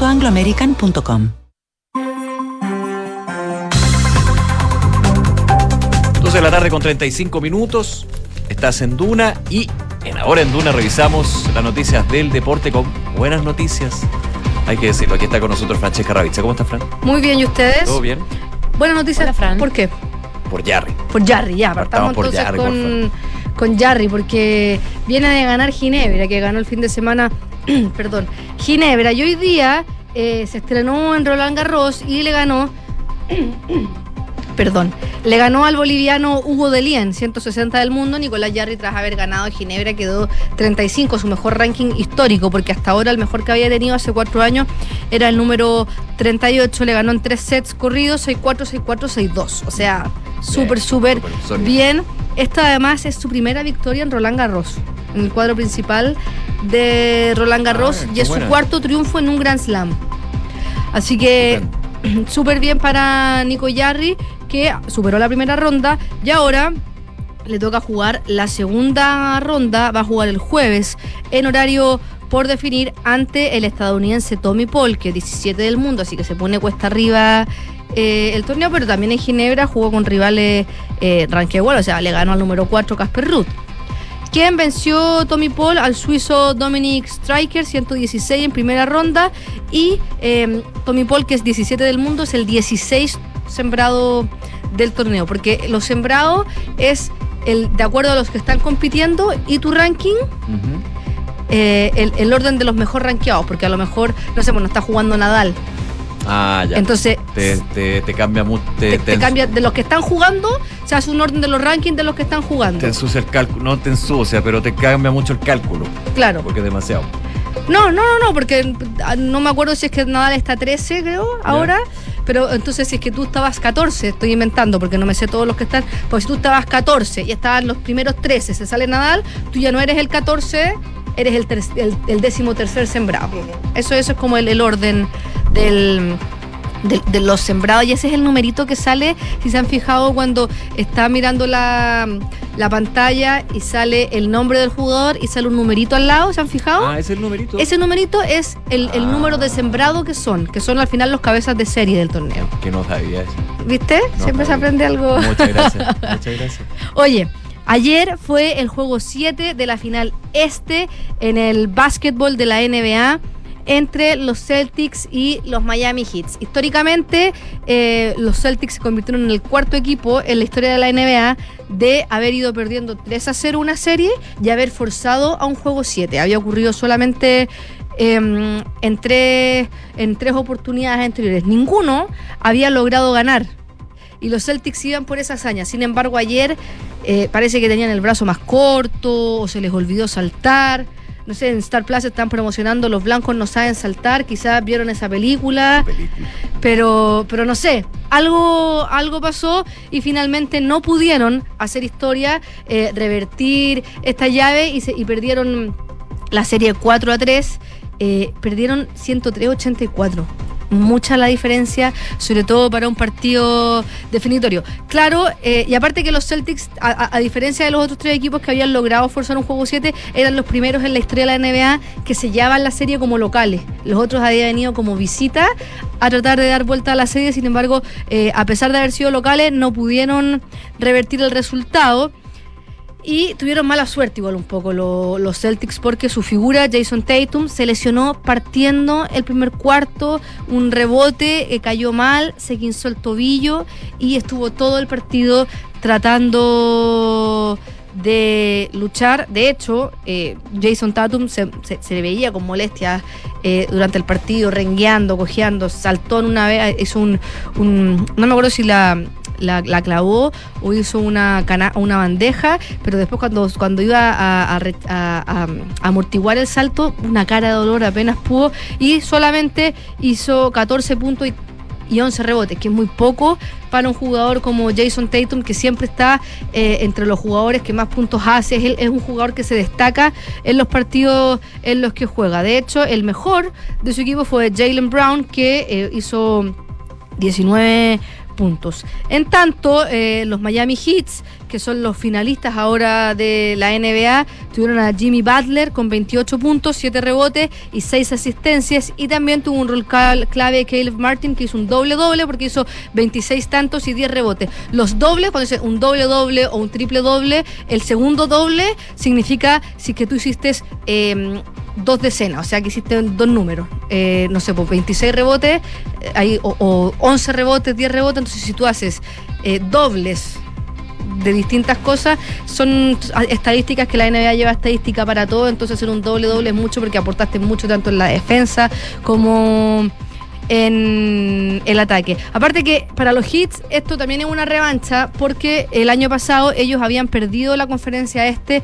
chile.angloamerican.com. 12 de la tarde con 35 minutos. Estás en Duna y en Ahora en Duna revisamos las noticias del deporte con buenas noticias. Hay que decirlo, aquí está con nosotros Francesca Ravizza. ¿Cómo estás, Fran? Muy bien, ¿y ustedes? ¿Todo bien? Buenas noticias. Hola, Fran. ¿Por qué? Por Jarry. Por Jarry, ya. Partamos por entonces Jarry, por con, con Jarry, porque viene de ganar Ginebra, que ganó el fin de semana, [CLEARS THROAT] perdón, Ginebra. Y hoy día eh, se estrenó en Roland Garros y le ganó, [CLEARS THROAT] perdón, le ganó al boliviano Hugo Delien, 160 del mundo. Nicolás Jarry, tras haber ganado en Ginebra, quedó 35, su mejor ranking histórico, porque hasta ahora el mejor que había tenido hace cuatro años era el número 38. Le ganó en tres sets corridos, 6-4, 6-4, 6-2. O sea, súper, súper bien. Esta además es su primera victoria en Roland Garros, en el cuadro principal de Roland Garros, Ah, y qué es su cuarto triunfo en un Grand Slam. Así que [CLEARS THROAT] súper bien para Nico Yarri, que superó la primera ronda y ahora le toca jugar la segunda ronda, va a jugar el jueves en horario por definir ante el estadounidense Tommy Paul, que es 17 del mundo, así que se pone cuesta arriba eh, el torneo, pero también en Ginebra jugó con rivales eh, igual, o sea, le ganó al número 4 Casper Ruth. Quien venció Tommy Paul al suizo Dominic Striker 116 en primera ronda y eh, Tommy Paul que es 17 del mundo es el 16 sembrado del torneo porque lo sembrado es el de acuerdo a los que están compitiendo y tu ranking eh, el, el orden de los mejor rankeados porque a lo mejor no sé bueno está jugando Nadal Ah, ya. entonces te, te, te cambia mucho. Te, te, te cambia de los que están jugando se hace un orden de los rankings de los que están jugando te ensucia el cálculo. No te ensucia, pero te cambia mucho el cálculo. claro Porque es demasiado. No, no, no, no, porque ah, no me acuerdo si es que Nadal está 13, creo, ahora. Pero entonces, si es que tú estabas 14, estoy inventando porque no me sé todos los que están. Pues si tú estabas 14 y estaban los primeros 13, se sale Nadal, tú ya no eres el 14, eres el, ter- el, el décimo tercer sembrado. Eso, eso es como el, el orden del. De, de los sembrados y ese es el numerito que sale si se han fijado cuando está mirando la, la pantalla y sale el nombre del jugador y sale un numerito al lado ¿se han fijado? Ah, ese es el numerito. Ese numerito es el, el Ah. número de sembrado que son, que son al final los cabezas de serie del torneo. Que no sabía eso. ¿Viste? No Siempre se aprende algo. Muchas gracias. [LAUGHS] Muchas gracias. Oye, ayer fue el juego 7 de la final este en el básquetbol de la NBA entre los Celtics y los Miami Heats. Históricamente, eh, los Celtics se convirtieron en el cuarto equipo en la historia de la NBA de haber ido perdiendo 3 a 0 una serie y haber forzado a un juego 7. Había ocurrido solamente em, en, tres, en tres oportunidades anteriores. Ninguno había logrado ganar y los Celtics iban por esa hazaña. Sin embargo, ayer eh, parece que tenían el brazo más corto o se les olvidó saltar. No sé, en Star Plus están promocionando Los Blancos no saben saltar. Quizás vieron esa película, Película. pero, pero no sé. Algo, algo pasó y finalmente no pudieron hacer historia, eh, revertir esta llave y, se- y perdieron la serie 4 a 3. eh, perdieron 103-84 mucha la diferencia, sobre todo para un partido definitorio. Claro, eh, y aparte que los Celtics, a, diferencia de los otros tres equipos que habían logrado forzar un juego 7, eran los primeros en la historia de la NBA que se llevaban la serie como locales. Los otros habían venido como visita a tratar de dar vuelta a la serie, sin embargo, eh, a pesar de haber sido locales, no pudieron revertir el resultado. Y tuvieron mala suerte igual un poco lo- los Celtics porque su figura, Jason Tatum, se lesionó partiendo el primer cuarto, un rebote, eh, cayó mal, se quinzó el tobillo y estuvo todo el partido tratando de luchar. De hecho, eh, Jason Tatum se, se- le veía con molestias eh, durante el partido, rengueando, cojeando, saltó en una vez, hizo un, un- no me acuerdo si la, la, la clavó o hizo una, una bandeja, pero después cuando, cuando iba a, amortiguar el salto, una cara de dolor apenas pudo y solamente hizo 14 puntos y y 11 rebotes, que es muy poco para un jugador como Jason Tatum, que siempre está eh, entre los jugadores que más puntos hace. Es, es un jugador que se destaca en los partidos en los que juega. De hecho, el mejor de su equipo fue Jalen Brown, que eh, hizo 19 puntos. En tanto, eh, los Miami Heats, que son los finalistas ahora de la NBA, tuvieron a Jimmy Butler con 28 puntos, 7 rebotes y 6 asistencias. Y también tuvo un rol clave Caleb Martin, que hizo un doble-doble porque hizo 26 tantos y 10 rebotes. Los dobles, cuando dice un doble-doble o un triple-doble, el segundo doble significa si que tú hiciste... eh, dos decenas, o sea que hiciste dos números, eh, no sé, pues 26 rebotes eh, hay, o, o 11 rebotes, 10 rebotes, entonces si tú haces eh, dobles de distintas cosas, son estadísticas que la NBA lleva estadística para todo, entonces hacer un doble doble es mucho porque aportaste mucho tanto en la defensa como en el ataque. Aparte que para los hits esto también es una revancha porque el año pasado ellos habían perdido la conferencia este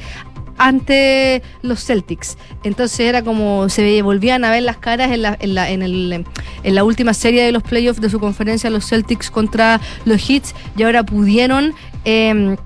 ante los Celtics. Entonces era como se volvían a ver las caras en la, en la, en el, en la última serie de los playoffs de su conferencia, los Celtics contra los Hits, y ahora pudieron em,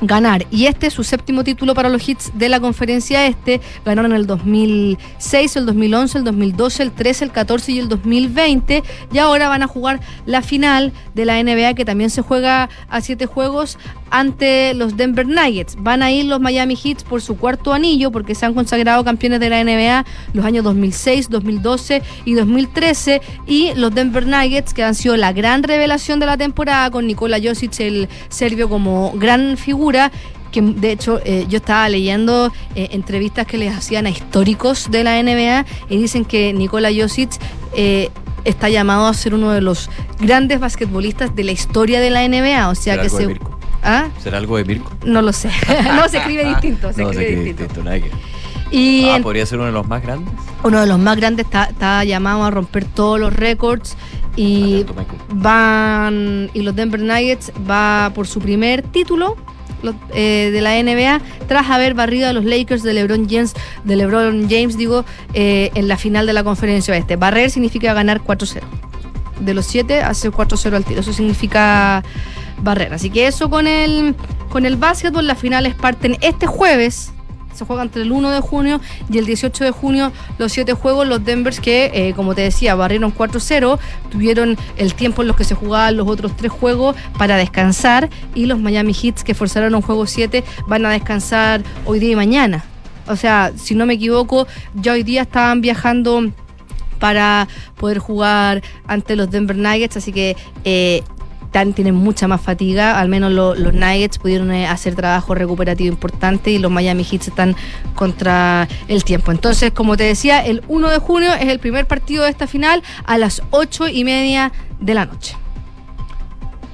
ganar. Y este es su séptimo título para los hits de la conferencia este. Ganaron el 2006, el 2011, el 2012, el 13, el 14 y el 2020. Y ahora van a jugar la final de la NBA que también se juega a siete juegos ante los Denver Nuggets. Van a ir los Miami Heat por su cuarto anillo porque se han consagrado campeones de la NBA los años 2006, 2012 y 2013 y los Denver Nuggets que han sido la gran revelación de la temporada con Nikola Josic el serbio como gran figura que de hecho eh, yo estaba leyendo eh, entrevistas que les hacían a históricos de la NBA y dicen que Nikola Josic eh, está llamado a ser uno de los grandes basquetbolistas de la historia de la NBA, o sea ¿Será que algo de? ¿Ah? ¿Será algo de Mirko? No lo sé. [LAUGHS] no, se escribe distinto. Se no, se escribe distinto. distinto, nada que ver. Y Ah, podría ser uno de los más grandes. uno de los más grandes está, está llamado a romper todos los récords y van y los Denver Nuggets va por su primer título lo- eh, de la NBA tras haber barrido a los Lakers de LeBron James, de LeBron James digo, eh, en la final de la conferencia oeste. Barrer significa ganar 4-0. De los 7 hacer 4-0 al tiro. Eso significa barrer. Así que eso con el con el básquetbol, las finales parten este jueves. Se juega entre el 1 de junio y el 18 de junio los siete juegos. Los Denvers que, eh, como te decía, barrieron 4-0, tuvieron el tiempo en los que se jugaban los otros tres juegos para descansar. Y los Miami Heat que forzaron un juego 7 van a descansar hoy día y mañana. O sea, si no me equivoco, ya hoy día estaban viajando para poder jugar ante los Denver Nuggets, así que eh, tienen mucha más fatiga, al menos lo- los Nuggets pudieron eh, hacer trabajo recuperativo importante y los Miami Heat están contra el tiempo. Entonces, como te decía, el 1 de junio es el primer partido de esta final a las 8 y media de la noche.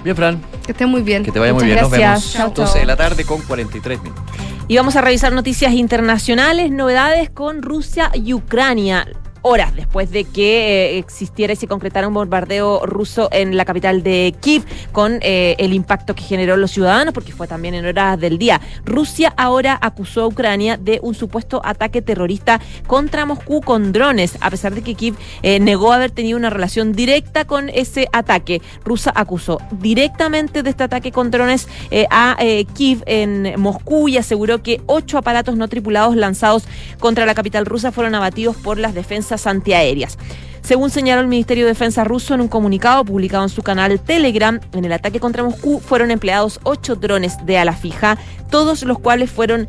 Bien, Fran, Que estén muy bien. que te vaya muy bien. Nos gracias. vemos Chao, 12 chao. de la tarde con 43 minutos. Y vamos a revisar noticias internacionales, novedades con Rusia y Ucrania. Horas después de que eh, existiera y se concretara un bombardeo ruso en la capital de Kiev, con eh, el impacto que generó en los ciudadanos, porque fue también en horas del día. Rusia ahora acusó a Ucrania de un supuesto ataque terrorista contra Moscú con drones, a pesar de que Kiev eh, negó haber tenido una relación directa con ese ataque. Rusia acusó directamente de este ataque con drones a Kiev en Moscú y aseguró que ocho aparatos no tripulados lanzados contra la capital rusa fueron abatidos por las defensas antiaéreas. Según señaló el Ministerio de Defensa ruso en un comunicado publicado en su canal Telegram, en el ataque contra Moscú fueron empleados ocho drones de ala fija, todos los cuales fueron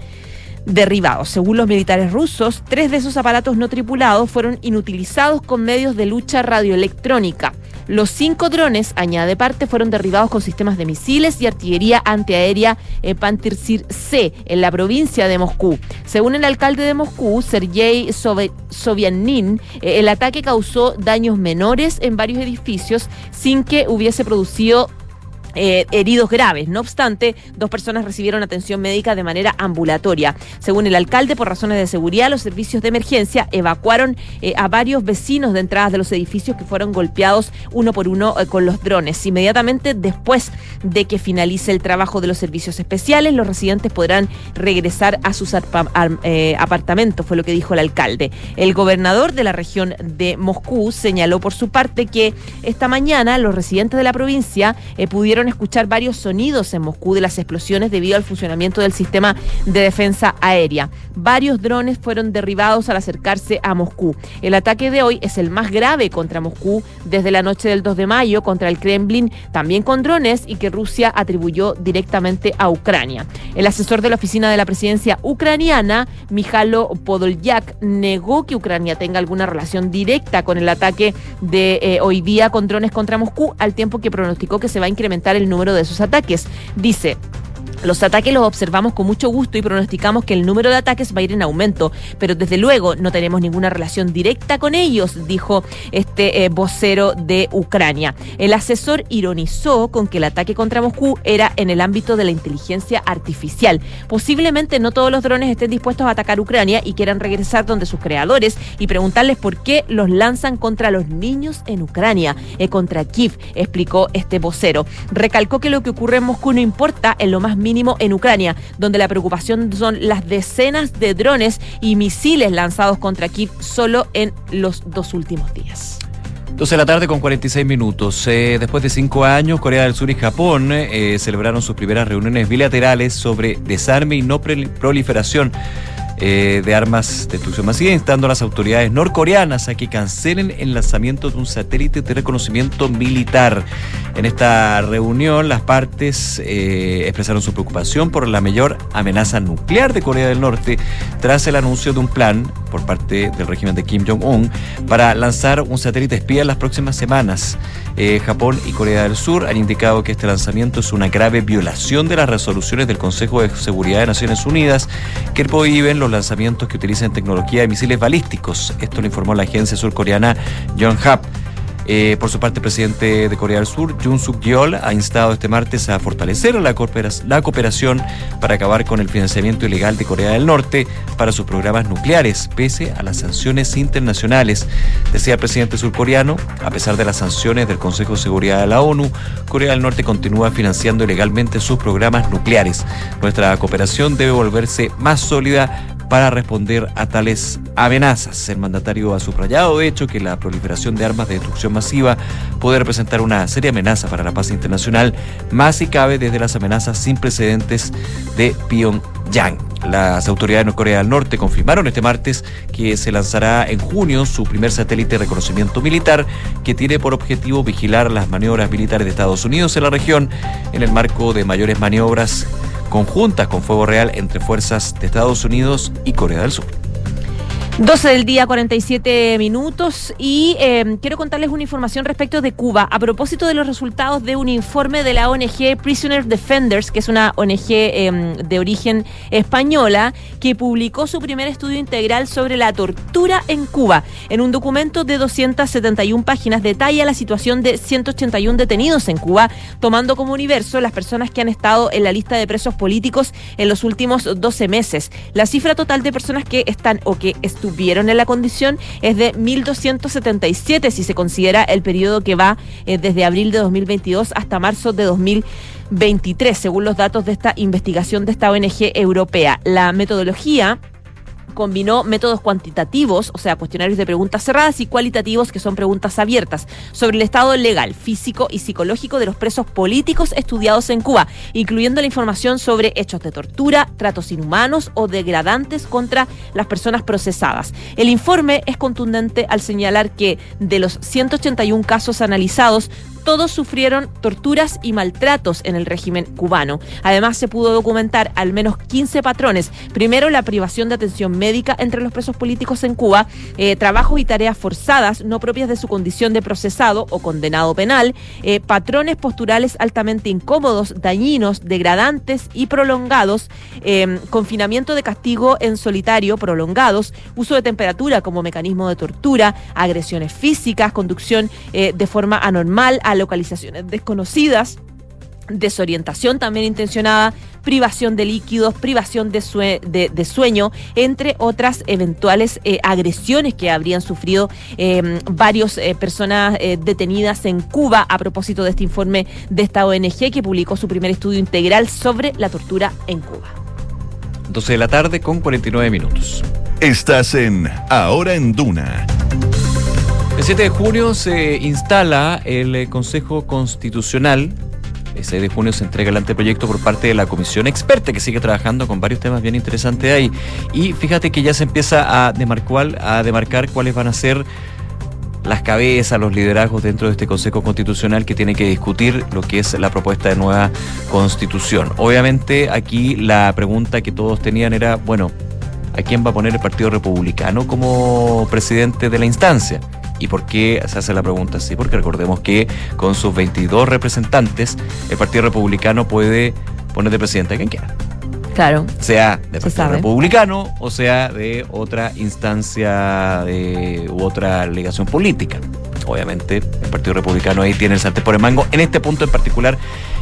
derribados. Según los militares rusos, tres de esos aparatos no tripulados fueron inutilizados con medios de lucha radioelectrónica. Los cinco drones, añade parte, fueron derribados con sistemas de misiles y artillería antiaérea eh, C en la provincia de Moscú. Según el alcalde de Moscú, Sergei Sobyanin, eh, el ataque causó daños menores en varios edificios sin que hubiese producido eh, heridos graves. No obstante, dos personas recibieron atención médica de manera ambulatoria. Según el alcalde, por razones de seguridad, los servicios de emergencia evacuaron eh, a varios vecinos de entradas de los edificios que fueron golpeados uno por uno eh, con los drones. Inmediatamente después de que finalice el trabajo de los servicios especiales, los residentes podrán regresar a sus apartamentos, fue lo que dijo el alcalde. El gobernador de la región de Moscú señaló por su parte que esta mañana los residentes de la provincia pudieron escuchar varios sonidos en Moscú de las explosiones debido al funcionamiento del sistema de defensa aérea. Varios drones fueron derribados al acercarse a Moscú. El ataque de hoy es el más grave contra Moscú desde la noche del 2 de mayo contra el Kremlin, también con drones y que Rusia atribuyó directamente a Ucrania. El asesor de la oficina de la presidencia ucraniana, Mijalo Podolyak, negó que Ucrania tenga alguna relación directa con el ataque de eh, hoy día con drones contra Moscú, al tiempo que pronosticó que se va a incrementar el número de esos ataques. Dice, los ataques los observamos con mucho gusto y pronosticamos que el número de ataques va a ir en aumento, pero desde luego no tenemos ninguna relación directa con ellos, dijo este eh, vocero de Ucrania. El asesor ironizó con que el ataque contra Moscú era en el ámbito de la inteligencia artificial. Posiblemente no todos los drones estén dispuestos a atacar Ucrania y quieran regresar donde sus creadores y preguntarles por qué los lanzan contra los niños en Ucrania, eh, contra Kiev, explicó este vocero. Recalcó que lo que ocurre en Moscú no importa en lo más mínimo en Ucrania, donde la preocupación son las decenas de drones y misiles lanzados contra Kiev solo en los dos últimos días. 12 de la tarde con 46 minutos. Eh, después de cinco años, Corea del Sur y Japón eh, celebraron sus primeras reuniones bilaterales sobre desarme y no proliferación eh, de armas de destrucción masiva, instando a las autoridades norcoreanas a que cancelen el lanzamiento de un satélite de reconocimiento militar. En esta reunión, las partes eh, expresaron su preocupación por la mayor amenaza nuclear de Corea del Norte tras el anuncio de un plan por parte del régimen de Kim Jong-un para lanzar un satélite espía en las próximas semanas. Eh, Japón y Corea del Sur han indicado que este lanzamiento es una grave violación de las resoluciones del Consejo de Seguridad de Naciones Unidas que prohíben los lanzamientos que utilicen tecnología de misiles balísticos. Esto lo informó la agencia surcoreana Yonhap. Eh, por su parte, el presidente de Corea del Sur, Jun Suk Yeol, ha instado este martes a fortalecer la, la cooperación para acabar con el financiamiento ilegal de Corea del Norte para sus programas nucleares, pese a las sanciones internacionales. Decía el presidente surcoreano, a pesar de las sanciones del Consejo de Seguridad de la ONU, Corea del Norte continúa financiando ilegalmente sus programas nucleares. Nuestra cooperación debe volverse más sólida para responder a tales amenazas. El mandatario ha subrayado, de hecho, que la proliferación de armas de destrucción masiva puede representar una seria amenaza para la paz internacional, más si cabe desde las amenazas sin precedentes de Pyongyang. Las autoridades de Corea del Norte confirmaron este martes que se lanzará en junio su primer satélite de reconocimiento militar que tiene por objetivo vigilar las maniobras militares de Estados Unidos en la región en el marco de mayores maniobras conjuntas con fuego real entre fuerzas de Estados Unidos y Corea del Sur. 12 del día, 47 minutos. Y eh, quiero contarles una información respecto de Cuba. A propósito de los resultados de un informe de la ONG Prisoner Defenders, que es una ONG em, de origen española, que publicó su primer estudio integral sobre la tortura en Cuba. En un documento de 271 páginas detalla la situación de 181 detenidos en Cuba, tomando como universo las personas que han estado en la lista de presos políticos en los últimos 12 meses. La cifra total de personas que están o que están estuvieron en la condición es de 1.277 si se considera el periodo que va eh, desde abril de 2022 hasta marzo de 2023, según los datos de esta investigación de esta ONG europea. La metodología combinó métodos cuantitativos, o sea, cuestionarios de preguntas cerradas, y cualitativos, que son preguntas abiertas, sobre el estado legal, físico y psicológico de los presos políticos estudiados en Cuba, incluyendo la información sobre hechos de tortura, tratos inhumanos o degradantes contra las personas procesadas. El informe es contundente al señalar que de los 181 casos analizados, todos sufrieron torturas y maltratos en el régimen cubano. Además, se pudo documentar al menos 15 patrones. Primero, la privación de atención médica entre los presos políticos en Cuba, eh, trabajos y tareas forzadas no propias de su condición de procesado o condenado penal, eh, patrones posturales altamente incómodos, dañinos, degradantes y prolongados, eh, confinamiento de castigo en solitario prolongados, uso de temperatura como mecanismo de tortura, agresiones físicas, conducción de forma anormal, localizaciones desconocidas desorientación también intencionada, privación de líquidos, privación de, sue- de- de sueño, entre otras eventuales eh, agresiones que habrían sufrido eh, varias personas eh, detenidas en Cuba a propósito de este informe de esta ONG que publicó su primer estudio integral sobre la tortura en Cuba. 12 de la tarde con 49 minutos. Estás en Ahora en Duna. El 7 de junio se instala el eh, Consejo Constitucional. El 6 de junio se entrega el anteproyecto por parte de la comisión experta que sigue trabajando con varios temas bien interesantes ahí. Y fíjate que ya se empieza a demarcar, a demarcar cuáles van a ser las cabezas, los liderazgos dentro de este Consejo Constitucional que tiene que discutir lo que es la propuesta de nueva constitución. Obviamente aquí la pregunta que todos tenían era, bueno, ¿a quién va a poner el Partido Republicano como presidente de la instancia? ¿Y por qué se hace la pregunta así? Porque recordemos que con sus 22 representantes, el Partido Republicano puede poner de presidente a quien quiera Claro. sea de Se Partido sabe. Republicano o sea de otra instancia de, u otra alegación política. Obviamente, el Partido Republicano ahí tiene el sartén por el mango, en este punto en particular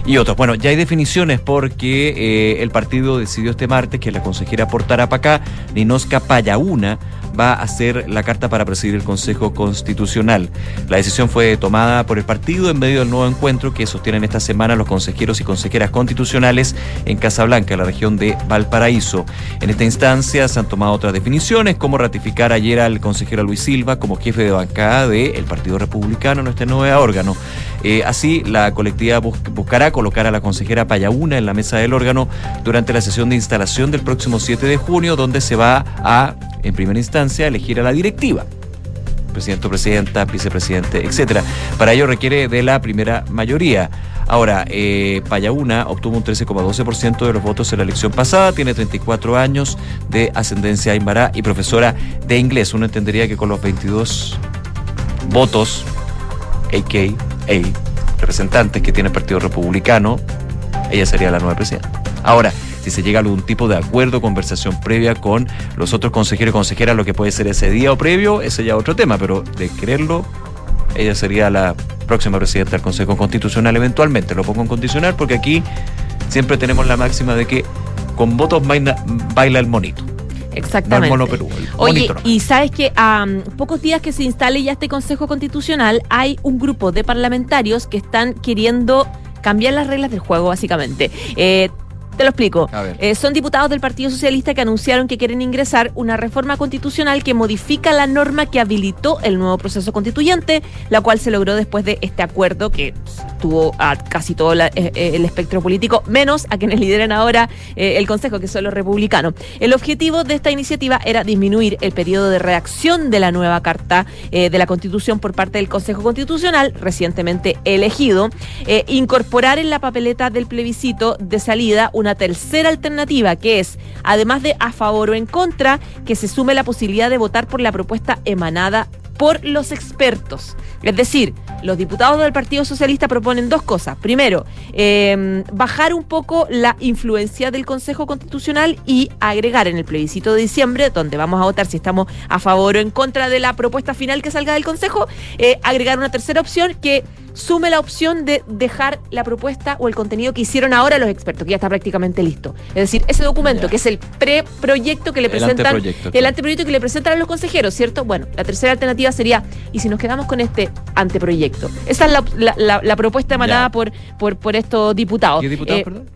y otros. Bueno, ya hay definiciones porque eh, el partido decidió este martes que la consejera Portara Pacá, Ninosca Payauna, va a ser la carta para presidir el Consejo Constitucional. La decisión fue tomada por el partido en medio del nuevo encuentro que sostienen esta semana los consejeros y consejeras constitucionales en Casablanca, la región de Valparaíso. En esta instancia se han tomado otras definiciones, como ratificar ayer al consejero Luis Silva como jefe de bancada del Partido Republicano en este nuevo órgano. Eh, así, la colectividad bus- buscará colocar a la consejera Payauna en la mesa del órgano durante la sesión de instalación del próximo 7 de junio, donde se va a, en primera instancia, elegir a la directiva presidente o presidenta, vicepresidente, etcétera. Para ello requiere de la primera mayoría. Ahora, eh, Payauna obtuvo un 13,12% de los votos en la elección pasada, tiene 34 años de ascendencia aymara y profesora de inglés. Uno entendería que con los 22 votos, a.k.a. representantes que tiene el Partido Republicano, ella sería la nueva presidenta. Ahora, si se llega a algún tipo de acuerdo, conversación previa con los otros consejeros y consejeras, lo que puede ser ese día o previo, ese ya otro tema, pero de quererlo, ella sería la próxima presidenta del Consejo Constitucional eventualmente. Lo pongo en condicional porque aquí siempre tenemos la máxima de que con votos baila el monito. No el Exactamente. mono Perú. el Oye, y sabes que a pocos días que se instale ya este Consejo Constitucional, hay un grupo de parlamentarios que están queriendo cambiar las reglas del juego, básicamente. Eh, te lo explico. Eh, son diputados del Partido Socialista que anunciaron que quieren ingresar una reforma constitucional que modifica la norma que habilitó el nuevo proceso constituyente, la cual se logró después de este acuerdo que tuvo a casi todo la- eh, eh, el espectro político, menos a quienes lideran ahora eh, el Consejo, que son los republicanos. El objetivo de esta iniciativa era disminuir el periodo de reacción de la nueva Carta de la Constitución por parte del Consejo Constitucional, recientemente elegido, incorporar en la papeleta del plebiscito de salida una tercera alternativa, que es, además de a favor o en contra, que se sume la posibilidad de votar por la propuesta emanada por los expertos. Es decir, los diputados del Partido Socialista proponen dos cosas. Primero, eh, bajar un poco la influencia del Consejo Constitucional y agregar en el plebiscito de diciembre, donde vamos a votar si estamos a favor o en contra de la propuesta final que salga del Consejo, eh, agregar una tercera opción que sume la opción de dejar la propuesta o el contenido que hicieron ahora los expertos, que ya está prácticamente listo. Es decir, ese documento, que es el preproyecto que le El presentan, anteproyecto, el anteproyecto que le presentan a los consejeros, ¿cierto? Bueno, la tercera alternativa sería, ¿y si nos quedamos con este anteproyecto? Esa es la, la- la- la propuesta emanada por, por, por estos diputados. ¿Qué diputado, Eh, perdón?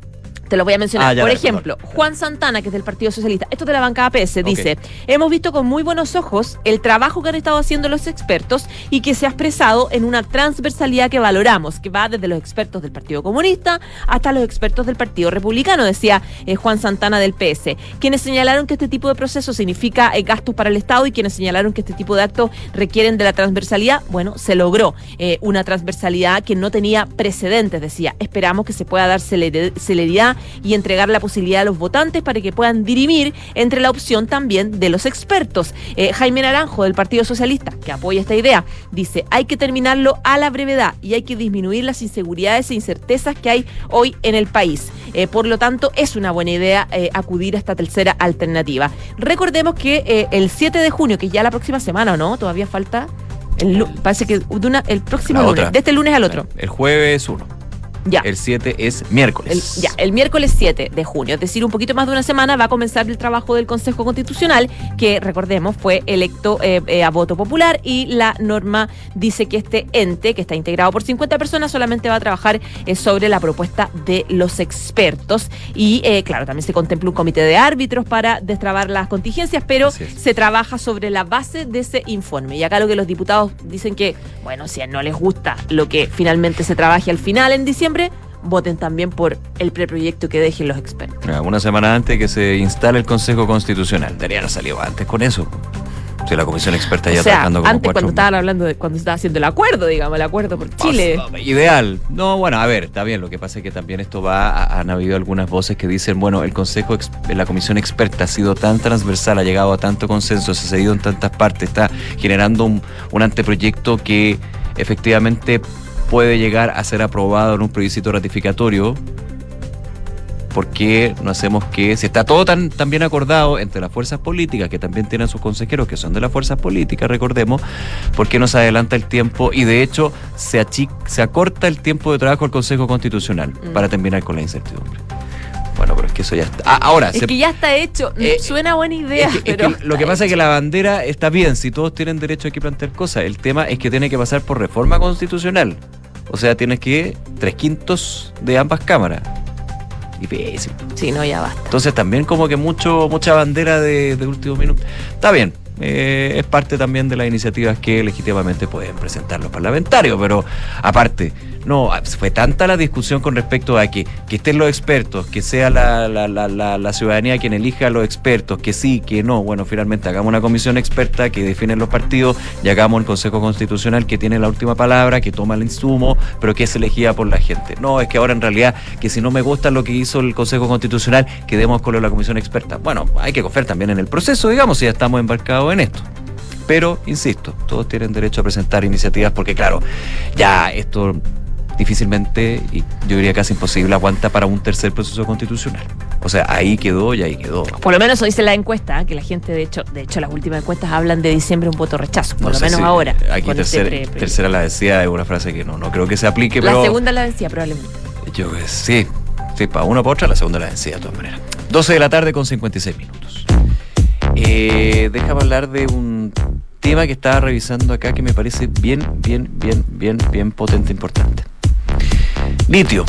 Te lo voy a mencionar. Ah, ya, Por dale, ejemplo, perdón. Juan Santana, que es del Partido Socialista, esto es de la bancada PS, Ok. dice, hemos visto con muy buenos ojos el trabajo que han estado haciendo los expertos y que se ha expresado en una transversalidad que valoramos, que va desde los expertos del Partido Comunista hasta los expertos del Partido Republicano, decía eh, Juan Santana del PS, quienes señalaron que este tipo de proceso significa eh, gastos para el Estado y quienes señalaron que este tipo de actos requieren de la transversalidad, bueno, se logró eh, una transversalidad que no tenía precedentes, decía, esperamos que se pueda dar celer- y entregar la posibilidad a los votantes para que puedan dirimir entre la opción también de los expertos. Eh, Jaime Naranjo del Partido Socialista, que apoya esta idea, dice, hay que terminarlo a la brevedad y hay que disminuir las inseguridades e incertezas que hay hoy en el país. Eh, por lo tanto, es una buena idea eh, acudir a esta tercera alternativa. Recordemos que el 7 de junio, que ya la próxima semana, ¿o no? Todavía falta... El, parece que de una- el próximo lunes, de este lunes al otro. El jueves 1. Ya. El 7 es miércoles. El, ya, el miércoles 7 de junio, es decir, un poquito más de una semana, va a comenzar el trabajo del Consejo Constitucional, que recordemos fue electo eh, eh, a voto popular y la norma dice que este ente, que está integrado por 50 personas, solamente va a trabajar eh, sobre la propuesta de los expertos. Y claro, también se contempla un comité de árbitros para destrabar las contingencias, pero se trabaja sobre la base de ese informe. Y acá lo que los diputados dicen que, bueno, si no les gusta lo que finalmente se trabaje al final en diciembre, voten también por el preproyecto que dejen los expertos. Ah, Una semana antes que se instale el Consejo Constitucional. Haber salido antes con eso. Si la comisión experta ya o sea, trabajando como antes cuando estaban hablando de cuando se estaba haciendo el acuerdo, digamos, el acuerdo por Chile. Ideal. No, bueno, a ver, está bien. Lo que pasa es que también esto va. a- Han habido algunas voces que dicen, bueno, el Consejo, la Comisión Experta ha sido tan transversal, ha llegado a tanto consenso, se ha cedido en tantas partes, está generando un, un anteproyecto que efectivamente puede llegar a ser aprobado en un plebiscito ratificatorio. ¿Por qué no hacemos que, si está todo tan, tan bien acordado entre las fuerzas políticas, que también tienen sus consejeros que son de las fuerzas políticas, recordemos, ¿por qué no se adelanta el tiempo? Y de hecho, se, achi- se acorta el tiempo de trabajo del Consejo Constitucional Mm. para terminar con la incertidumbre. Bueno, pero es que eso ya está. Ah, ahora, Es se- que ya está hecho. Eh, Suena buena idea, es que- es pero. que lo que pasa es que la bandera está bien, si todos tienen derecho a plantear cosas. El tema es que tiene que pasar por reforma constitucional. O sea, tienes que tres quintos de ambas cámaras. Y pésimo. Sí, no, ya basta. Entonces también como que mucho mucha bandera de, de último minuto. Está bien, eh, es parte también de las iniciativas que legítimamente pueden presentar los parlamentarios, pero aparte, no, fue tanta la discusión con respecto a que, que estén los expertos, que sea la, la, la, la, ciudadanía quien elija a los expertos, que sí, que no. Bueno, finalmente hagamos una comisión experta que define los partidos y hagamos el Consejo Constitucional que tiene la última palabra, que toma el insumo, pero que es elegida por la gente. No, es que ahora en realidad que si no me gusta lo que hizo el Consejo Constitucional, quedemos con la comisión experta. Bueno, hay que confiar también en el proceso, digamos, si ya estamos embarcados en esto. Pero, insisto, todos tienen derecho a presentar iniciativas porque, claro, ya esto difícilmente, y yo diría casi imposible, aguanta para un tercer proceso constitucional. O sea, ahí quedó y ahí quedó. Por lo menos eso dice la encuesta, ¿eh? que la gente, de hecho, de hecho, las últimas encuestas hablan de diciembre un voto rechazo, por No lo menos si- ahora. Aquí este tercera, pre- pre- tercera la decía es una frase que no, no creo que se aplique, La pero segunda la decía probablemente. yo que sí, sí, para una para otra, la segunda la decía de todas maneras. 12 de la tarde con 56 minutos. Eh, déjame hablar de un tema que estaba revisando acá que me parece bien, bien, bien, bien, bien potente, importante. Litio.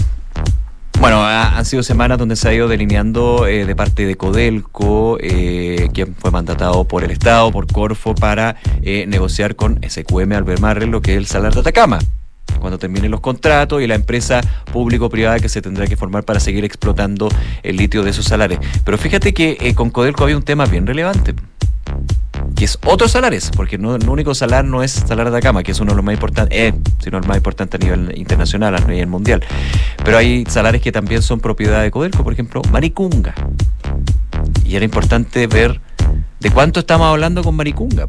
Bueno, ha- han sido semanas donde se ha ido delineando eh, de parte de Codelco, eh, quien fue mandatado por el Estado, por Corfo, para eh, negociar con SQM Albemarle lo que es el Salar de Atacama. Cuando terminen los contratos y la empresa público-privada que se tendrá que formar para seguir explotando el litio de esos salares. Pero fíjate que eh, con Codelco había un tema bien relevante que es otros salares, porque no, el único salar no es Salar de Atacama, que es uno de los más importantes, eh, sino el más importante a nivel internacional, a nivel mundial. Pero hay salares que también son propiedad de Codelco, por ejemplo, Maricunga. Y era importante ver de cuánto estamos hablando con Maricunga.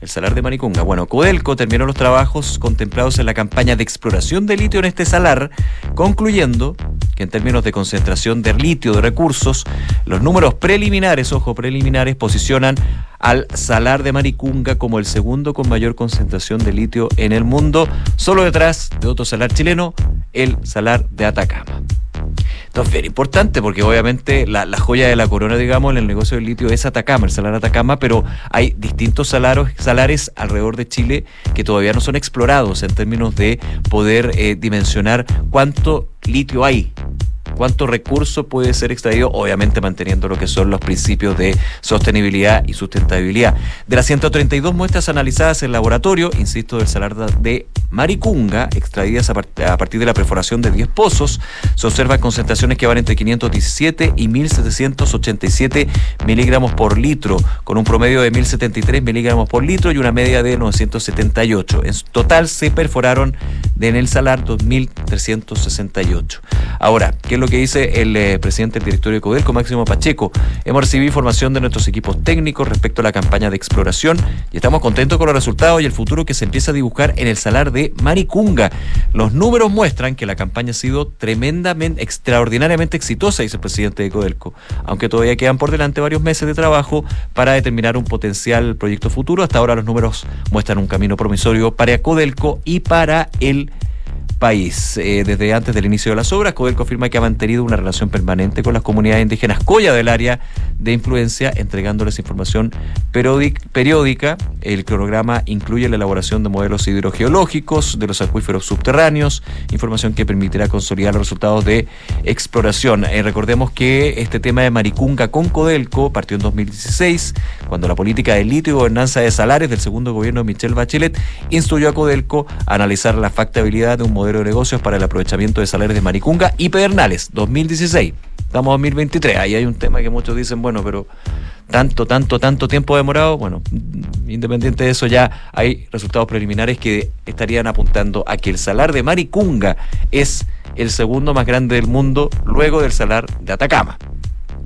El salar de Maricunga. Bueno, Codelco terminó los trabajos contemplados en la campaña de exploración de litio en este salar, concluyendo que en términos de concentración de litio de recursos, los números preliminares, ojo, preliminares, posicionan al salar de Maricunga como el segundo con mayor concentración de litio en el mundo, solo detrás de otro salar chileno, el salar de Atacama. Entonces, bien importante, porque obviamente la, la joya de la corona, digamos, en el negocio del litio es Atacama, el salar Atacama, pero hay distintos salaros, salares alrededor de Chile que todavía no son explorados en términos de poder eh, dimensionar cuánto litio hay cuánto recurso puede ser extraído, obviamente manteniendo lo que son los principios de sostenibilidad y sustentabilidad. De las 132 muestras analizadas en laboratorio, insisto, del salar de Maricunga, extraídas a, part- a partir de la perforación de 10 pozos, se observan concentraciones que van entre 517 y 1787 miligramos por litro, con un promedio de 1073 miligramos por litro y una media de 978. En total se perforaron en el salar 2368. Ahora, ¿qué es lo que dice el eh, presidente del directorio de Codelco, Máximo Pacheco? Hemos recibido información de nuestros equipos técnicos respecto a la campaña de exploración y estamos contentos con los resultados y el futuro que se empieza a dibujar en el salar de Maricunga. Los números muestran que la campaña ha sido tremendamente, extraordinariamente exitosa, dice el presidente de Codelco, aunque todavía quedan por delante varios meses de trabajo para determinar un potencial proyecto futuro. Hasta ahora los números muestran un camino promisorio para Codelco y para el país. Eh, desde antes del inicio de las obras, Codelco afirma que ha mantenido una relación permanente con las comunidades indígenas Coya del área de influencia, entregándoles información periódic- periódica. El cronograma incluye la elaboración de modelos hidrogeológicos de los acuíferos subterráneos, información que permitirá consolidar los resultados de exploración. Eh, recordemos que este tema de Maricunga con Codelco partió en 2016, cuando la política de litio y gobernanza de salares del segundo gobierno de Michelle Bachelet instruyó a Codelco a analizar la factibilidad de un modelo de negocios para el aprovechamiento de salares de Maricunga y Pedernales, 2016. Estamos en 2023, ahí hay un tema que muchos dicen, bueno, pero tanto, tanto, tanto tiempo demorado, bueno, independiente de eso ya hay resultados preliminares que estarían apuntando a que el salar de Maricunga es el segundo más grande del mundo luego del salar de Atacama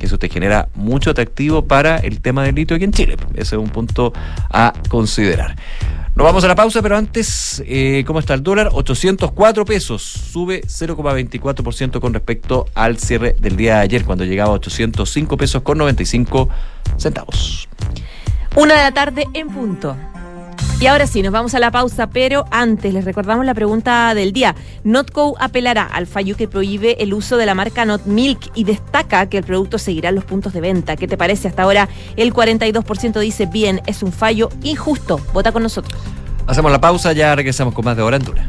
eso te genera mucho atractivo para el tema del litio aquí en Chile. Ese es un punto a considerar. Nos vamos a la pausa, pero antes, eh, ¿cómo está el dólar? 804 pesos, sube 0,24% con respecto al cierre del día de ayer, cuando llegaba a 805 pesos con 95 centavos. Una de la tarde en punto. Y ahora sí, nos vamos a la pausa, pero antes les recordamos la pregunta del día. Notco apelará al fallo que prohíbe el uso de la marca Not Milk y destaca que el producto seguirá los puntos de venta. ¿Qué te parece? Hasta ahora el 42% dice bien, es un fallo injusto. Vota con nosotros. Hacemos la pausa, ya regresamos con más de Hora en Dura.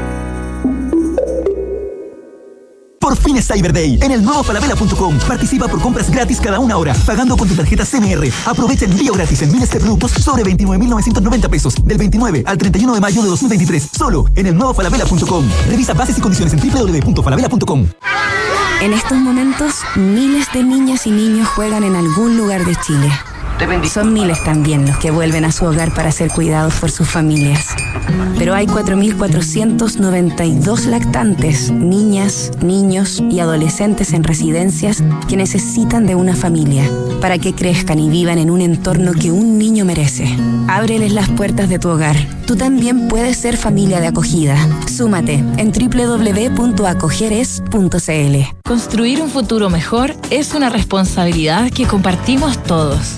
Por fin es Cyber Day en el nuevo falabella.com. Participa por compras gratis cada una hora, pagando con tu tarjeta CMR. Aprovecha el envío gratis en miles de productos sobre 29.990 pesos del 29 al 31 de mayo de 2023. Solo en el nuevo falabella.com. Revisa bases y condiciones en www.falabella.com. En estos momentos, miles de niñas y niños juegan en algún lugar de Chile. Son miles también los que vuelven a su hogar para ser cuidados por sus familias. Pero hay 4.492 lactantes, niñas, niños y adolescentes en residencias que necesitan de una familia para que crezcan y vivan en un entorno que un niño merece. Ábreles las puertas de tu hogar. Tú también puedes ser familia de acogida. Súmate en www.acogeres.cl. Construir un futuro mejor es una responsabilidad que compartimos todos.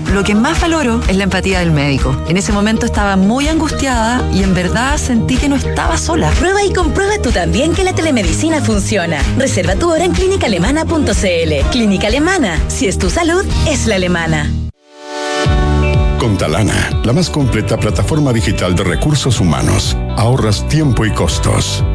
Lo que más valoro es la empatía del médico. En ese momento estaba muy angustiada y en verdad sentí que no estaba sola. Prueba y comprueba tú también que la telemedicina funciona. Reserva tu hora en clínicaalemana.cl. Clínica Alemana. Si es tu salud, es la alemana. Con Talana, la más completa plataforma digital de recursos humanos, ahorras tiempo y costos.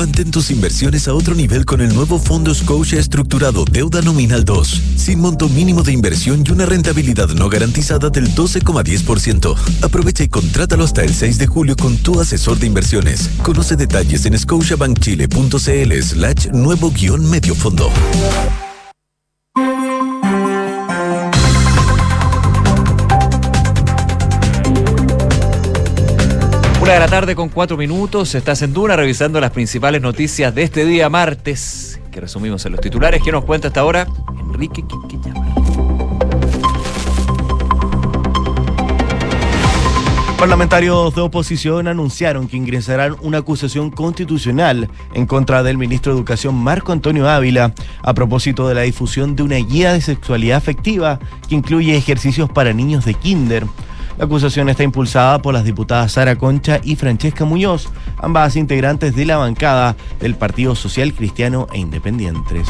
Mantén tus inversiones a otro nivel con el nuevo Fondo Scotia Estructurado Deuda Nominal 2, sin monto mínimo de inversión y una rentabilidad no garantizada del 12,10%. Aprovecha y contrátalo hasta el 6 de julio con tu asesor de inversiones. Conoce detalles en scotiabankchile.cl slash nuevo guion medio fondo. De la tarde con cuatro minutos. Estás en Duna revisando las principales noticias de este día martes, que resumimos en los titulares. ¿Quién nos cuenta hasta ahora? Enrique. Parlamentarios de oposición anunciaron que ingresarán una acusación constitucional en contra del ministro de Educación Marco Antonio Ávila a propósito de la difusión de una guía de sexualidad afectiva que incluye ejercicios para niños de kinder. La acusación está impulsada por las diputadas Sara Concha y Francesca Muñoz, ambas integrantes de la bancada del Partido Social Cristiano e Independientes.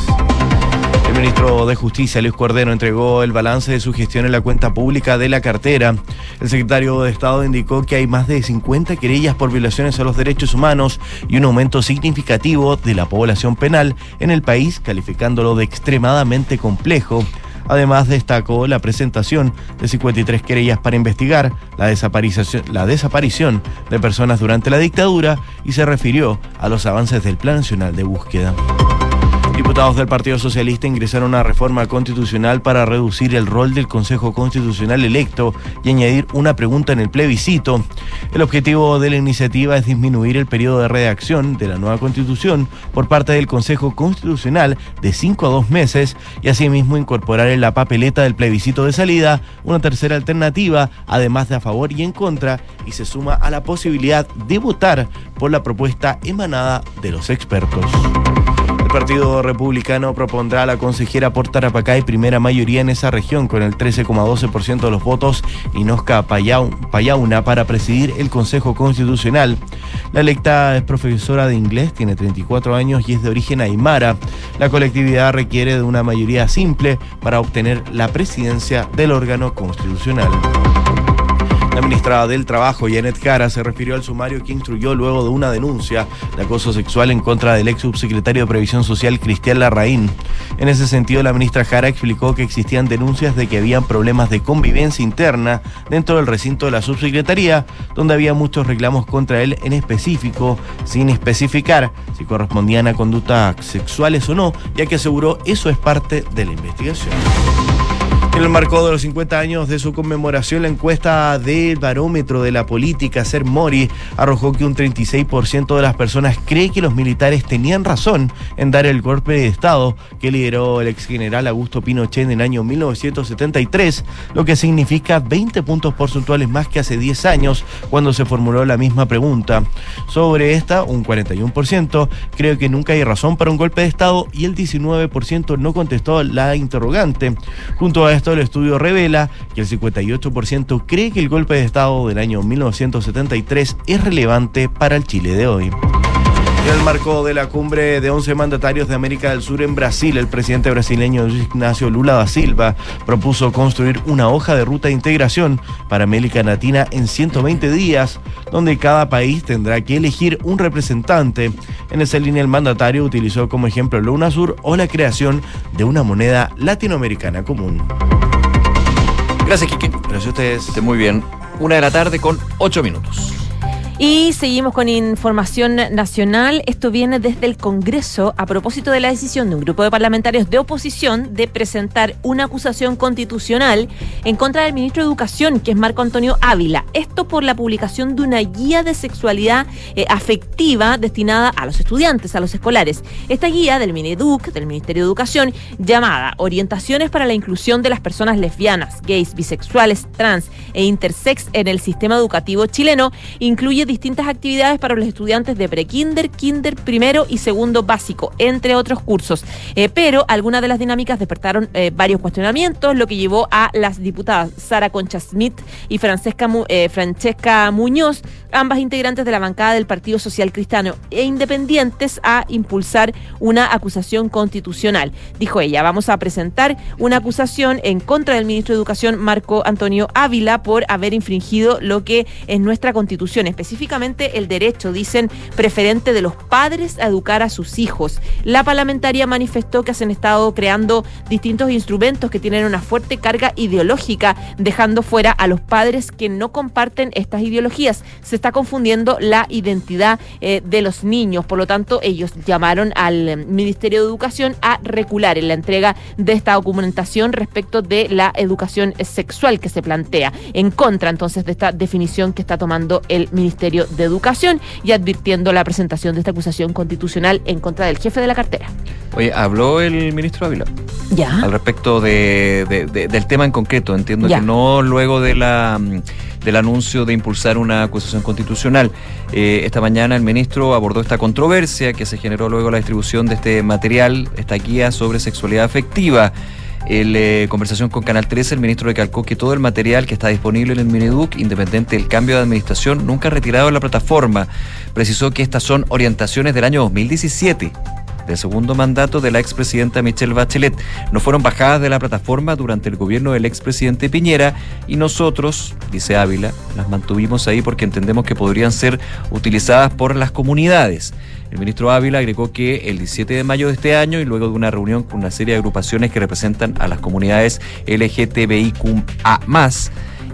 El ministro de Justicia, Luis Cordero, entregó el balance de su gestión en la cuenta pública de la cartera. El secretario de Estado indicó que hay más de 50 querellas por violaciones a los derechos humanos y un aumento significativo de la población penal en el país, calificándolo de extremadamente complejo. Además, destacó la presentación de 53 querellas para investigar la desaparición, la desaparición de personas durante la dictadura y se refirió a los avances del Plan Nacional de Búsqueda. Diputados del Partido Socialista ingresaron una reforma constitucional para reducir el rol del Consejo Constitucional electo y añadir una pregunta en el plebiscito. El objetivo de la iniciativa es disminuir el periodo de redacción de la nueva constitución por parte del Consejo Constitucional de 5 a 2 meses y asimismo incorporar en la papeleta del plebiscito de salida una tercera alternativa, además de a favor y en contra, y se suma a la posibilidad de votar por la propuesta emanada de los expertos. El Partido Republicano propondrá a la consejera por Tarapacá primera mayoría en esa región con el 13,12% de los votos y Nosca Payauna para presidir el Consejo Constitucional. La electa es profesora de inglés, tiene 34 años y es de origen aymara. La colectividad requiere de una mayoría simple para obtener la presidencia del órgano constitucional. La ministra del Trabajo, Janet Cara, se refirió al sumario que instruyó luego de una denuncia de acoso sexual en contra del ex subsecretario de Previsión Social, Cristian Larraín. En ese sentido, la ministra Jara explicó que existían denuncias de que habían problemas de convivencia interna dentro del recinto de la subsecretaría, donde había muchos reclamos contra él en específico, sin especificar si correspondían a conductas sexuales o no, ya que aseguró eso es parte de la investigación. En el marco de los 50 años de su conmemoración, la encuesta del barómetro de la política, Ser Mori, arrojó que un 36% de las personas cree que los militares tenían razón en dar el golpe de Estado que lideró el ex general Augusto Pinochet en el año 1973, lo que significa 20 puntos porcentuales más que hace 10 años cuando se formuló la misma pregunta. Sobre esta, un 41% creo que nunca hay razón para un golpe de Estado y el 19% no contestó la interrogante. Junto a esto, el estudio revela que el 58% cree que el golpe de Estado del año 1973 es relevante para el Chile de hoy. En el marco de la cumbre de 11 mandatarios de América del Sur en Brasil, el presidente brasileño Ignacio Lula da Silva propuso construir una hoja de ruta de integración para América Latina en 120 días, donde cada país tendrá que elegir un representante. En esa línea, el mandatario utilizó como ejemplo la UNASUR o la creación de una moneda latinoamericana común. Gracias, Kike. Gracias a ustedes. Esté muy bien. Una de la tarde con ocho minutos. Y seguimos con información nacional. Esto viene desde el Congreso a propósito de la decisión de un grupo de parlamentarios de oposición de presentar una acusación constitucional en contra del ministro de Educación, que es Marco Antonio Ávila. Esto por la publicación de una guía de sexualidad eh, afectiva destinada a los estudiantes, a los escolares. Esta guía del Mineduc, del Ministerio de Educación, llamada Orientaciones para la inclusión de las personas lesbianas, gays, bisexuales, trans e intersex en el sistema educativo chileno, incluye distintas actividades para los estudiantes de prekinder, kinder, primero y segundo básico, entre otros cursos. Eh, pero algunas de las dinámicas despertaron eh, varios cuestionamientos, lo que llevó a las diputadas Sara Concha Smith y Francesca, eh, Francesca Muñoz, ambas integrantes de la bancada del Partido Social Cristiano e independientes, a impulsar una acusación constitucional. Dijo ella, vamos a presentar una acusación en contra del ministro de Educación, Marco Antonio Ávila, por haber infringido lo que es nuestra constitución, específicamente específicamente el derecho, dicen, preferente de los padres a educar a sus hijos. La parlamentaria manifestó que se han estado creando distintos instrumentos que tienen una fuerte carga ideológica, dejando fuera a los padres que no comparten estas ideologías. Se está confundiendo la identidad eh, de los niños. Por lo tanto, ellos llamaron al Ministerio de Educación a recular en la entrega de esta documentación respecto de la educación sexual que se plantea, en contra entonces de esta definición que está tomando el Ministerio Ministerio de Educación y advirtiendo la presentación de esta acusación constitucional en contra del jefe de la cartera. Oye, habló el ministro Ávila. Ya. Al respecto de, de- de- del tema en concreto. Entiendo Ya. que no luego de la del anuncio de impulsar una acusación constitucional. Eh, esta mañana el ministro abordó esta controversia que se generó luego la distribución de este material, esta guía sobre sexualidad afectiva. En eh, conversación con Canal 13, el ministro recalcó que todo el material que está disponible en el Mineduc, independiente del cambio de administración, nunca retirado de la plataforma. Precisó que estas son orientaciones del año 2017 del segundo mandato de la expresidenta Michelle Bachelet. No fueron bajadas de la plataforma durante el gobierno del expresidente Piñera y nosotros, dice Ávila, las mantuvimos ahí porque entendemos que podrían ser utilizadas por las comunidades. El ministro Ávila agregó que el 17 de mayo de este año y luego de una reunión con una serie de agrupaciones que representan a las comunidades LGTBIQA+,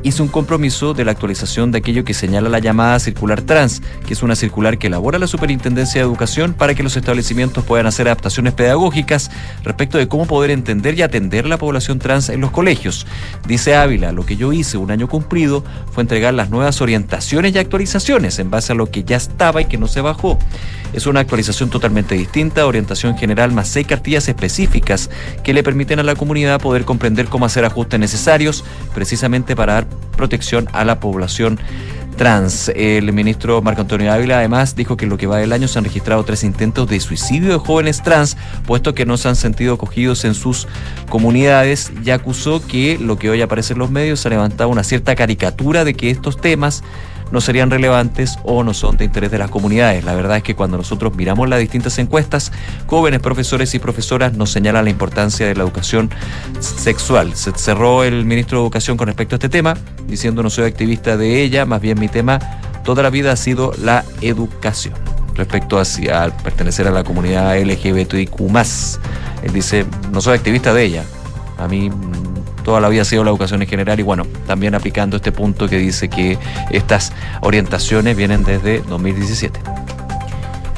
hizo un compromiso de la actualización de aquello que señala la llamada circular trans, que es una circular que elabora la Superintendencia de Educación para que los establecimientos puedan hacer adaptaciones pedagógicas respecto de cómo poder entender y atender la población trans en los colegios. Dice Ávila, lo que yo hice un año cumplido fue entregar las nuevas orientaciones y actualizaciones en base a lo que ya estaba y que no se bajó. Es una actualización totalmente distinta, orientación general más seis cartillas específicas que le permiten a la comunidad poder comprender cómo hacer ajustes necesarios precisamente para dar protección a la población trans. El ministro Marco Antonio Ávila además dijo que en lo que va del año se han registrado tres intentos de suicidio de jóvenes trans, puesto que no se han sentido acogidos en sus comunidades y acusó que lo que hoy aparece en los medios ha levantado una cierta caricatura de que estos temas no serían relevantes o no son de interés de las comunidades. La verdad es que cuando nosotros miramos las distintas encuestas, jóvenes profesores y profesoras nos señalan la importancia de la educación sexual. Se cerró el ministro de Educación con respecto a este tema, diciendo no soy activista de ella, más bien mi tema toda la vida ha sido la educación. Respecto al pertenecer a la comunidad LGBTIQ+, él dice, no soy activista de ella, a mí toda la vida ha sido la educación en general y bueno, también aplicando este punto que dice que estas orientaciones vienen desde 2017.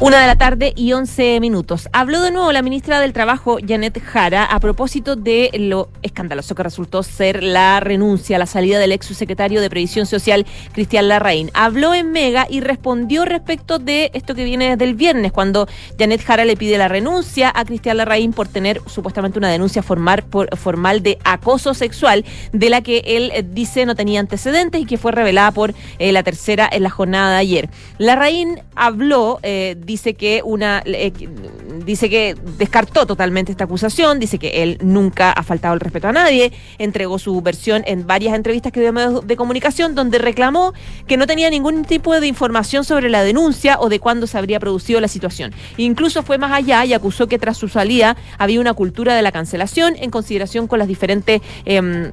Una de la tarde y 11 minutos. Habló de nuevo la ministra del Trabajo, Janet Jara, a propósito de lo escandaloso que resultó ser la renuncia, la salida del ex subsecretario de Previsión Social, Cristian Larraín. Habló en Mega y respondió respecto de esto que viene desde el viernes, cuando Janet Jara le pide la renuncia a Cristian Larraín por tener supuestamente una denuncia formal, de acoso sexual, de la que él dice no tenía antecedentes y que fue revelada por eh, la tercera en la jornada de ayer. Larraín habló, eh, dice que una eh, dice que descartó totalmente esta acusación, dice que él nunca ha faltado el respeto a nadie, entregó su versión en varias entrevistas que dio medios de comunicación donde reclamó que no tenía ningún tipo de información sobre la denuncia o de cuándo se habría producido la situación. Incluso fue más allá y acusó que tras su salida había una cultura de la cancelación en consideración con las diferentes em,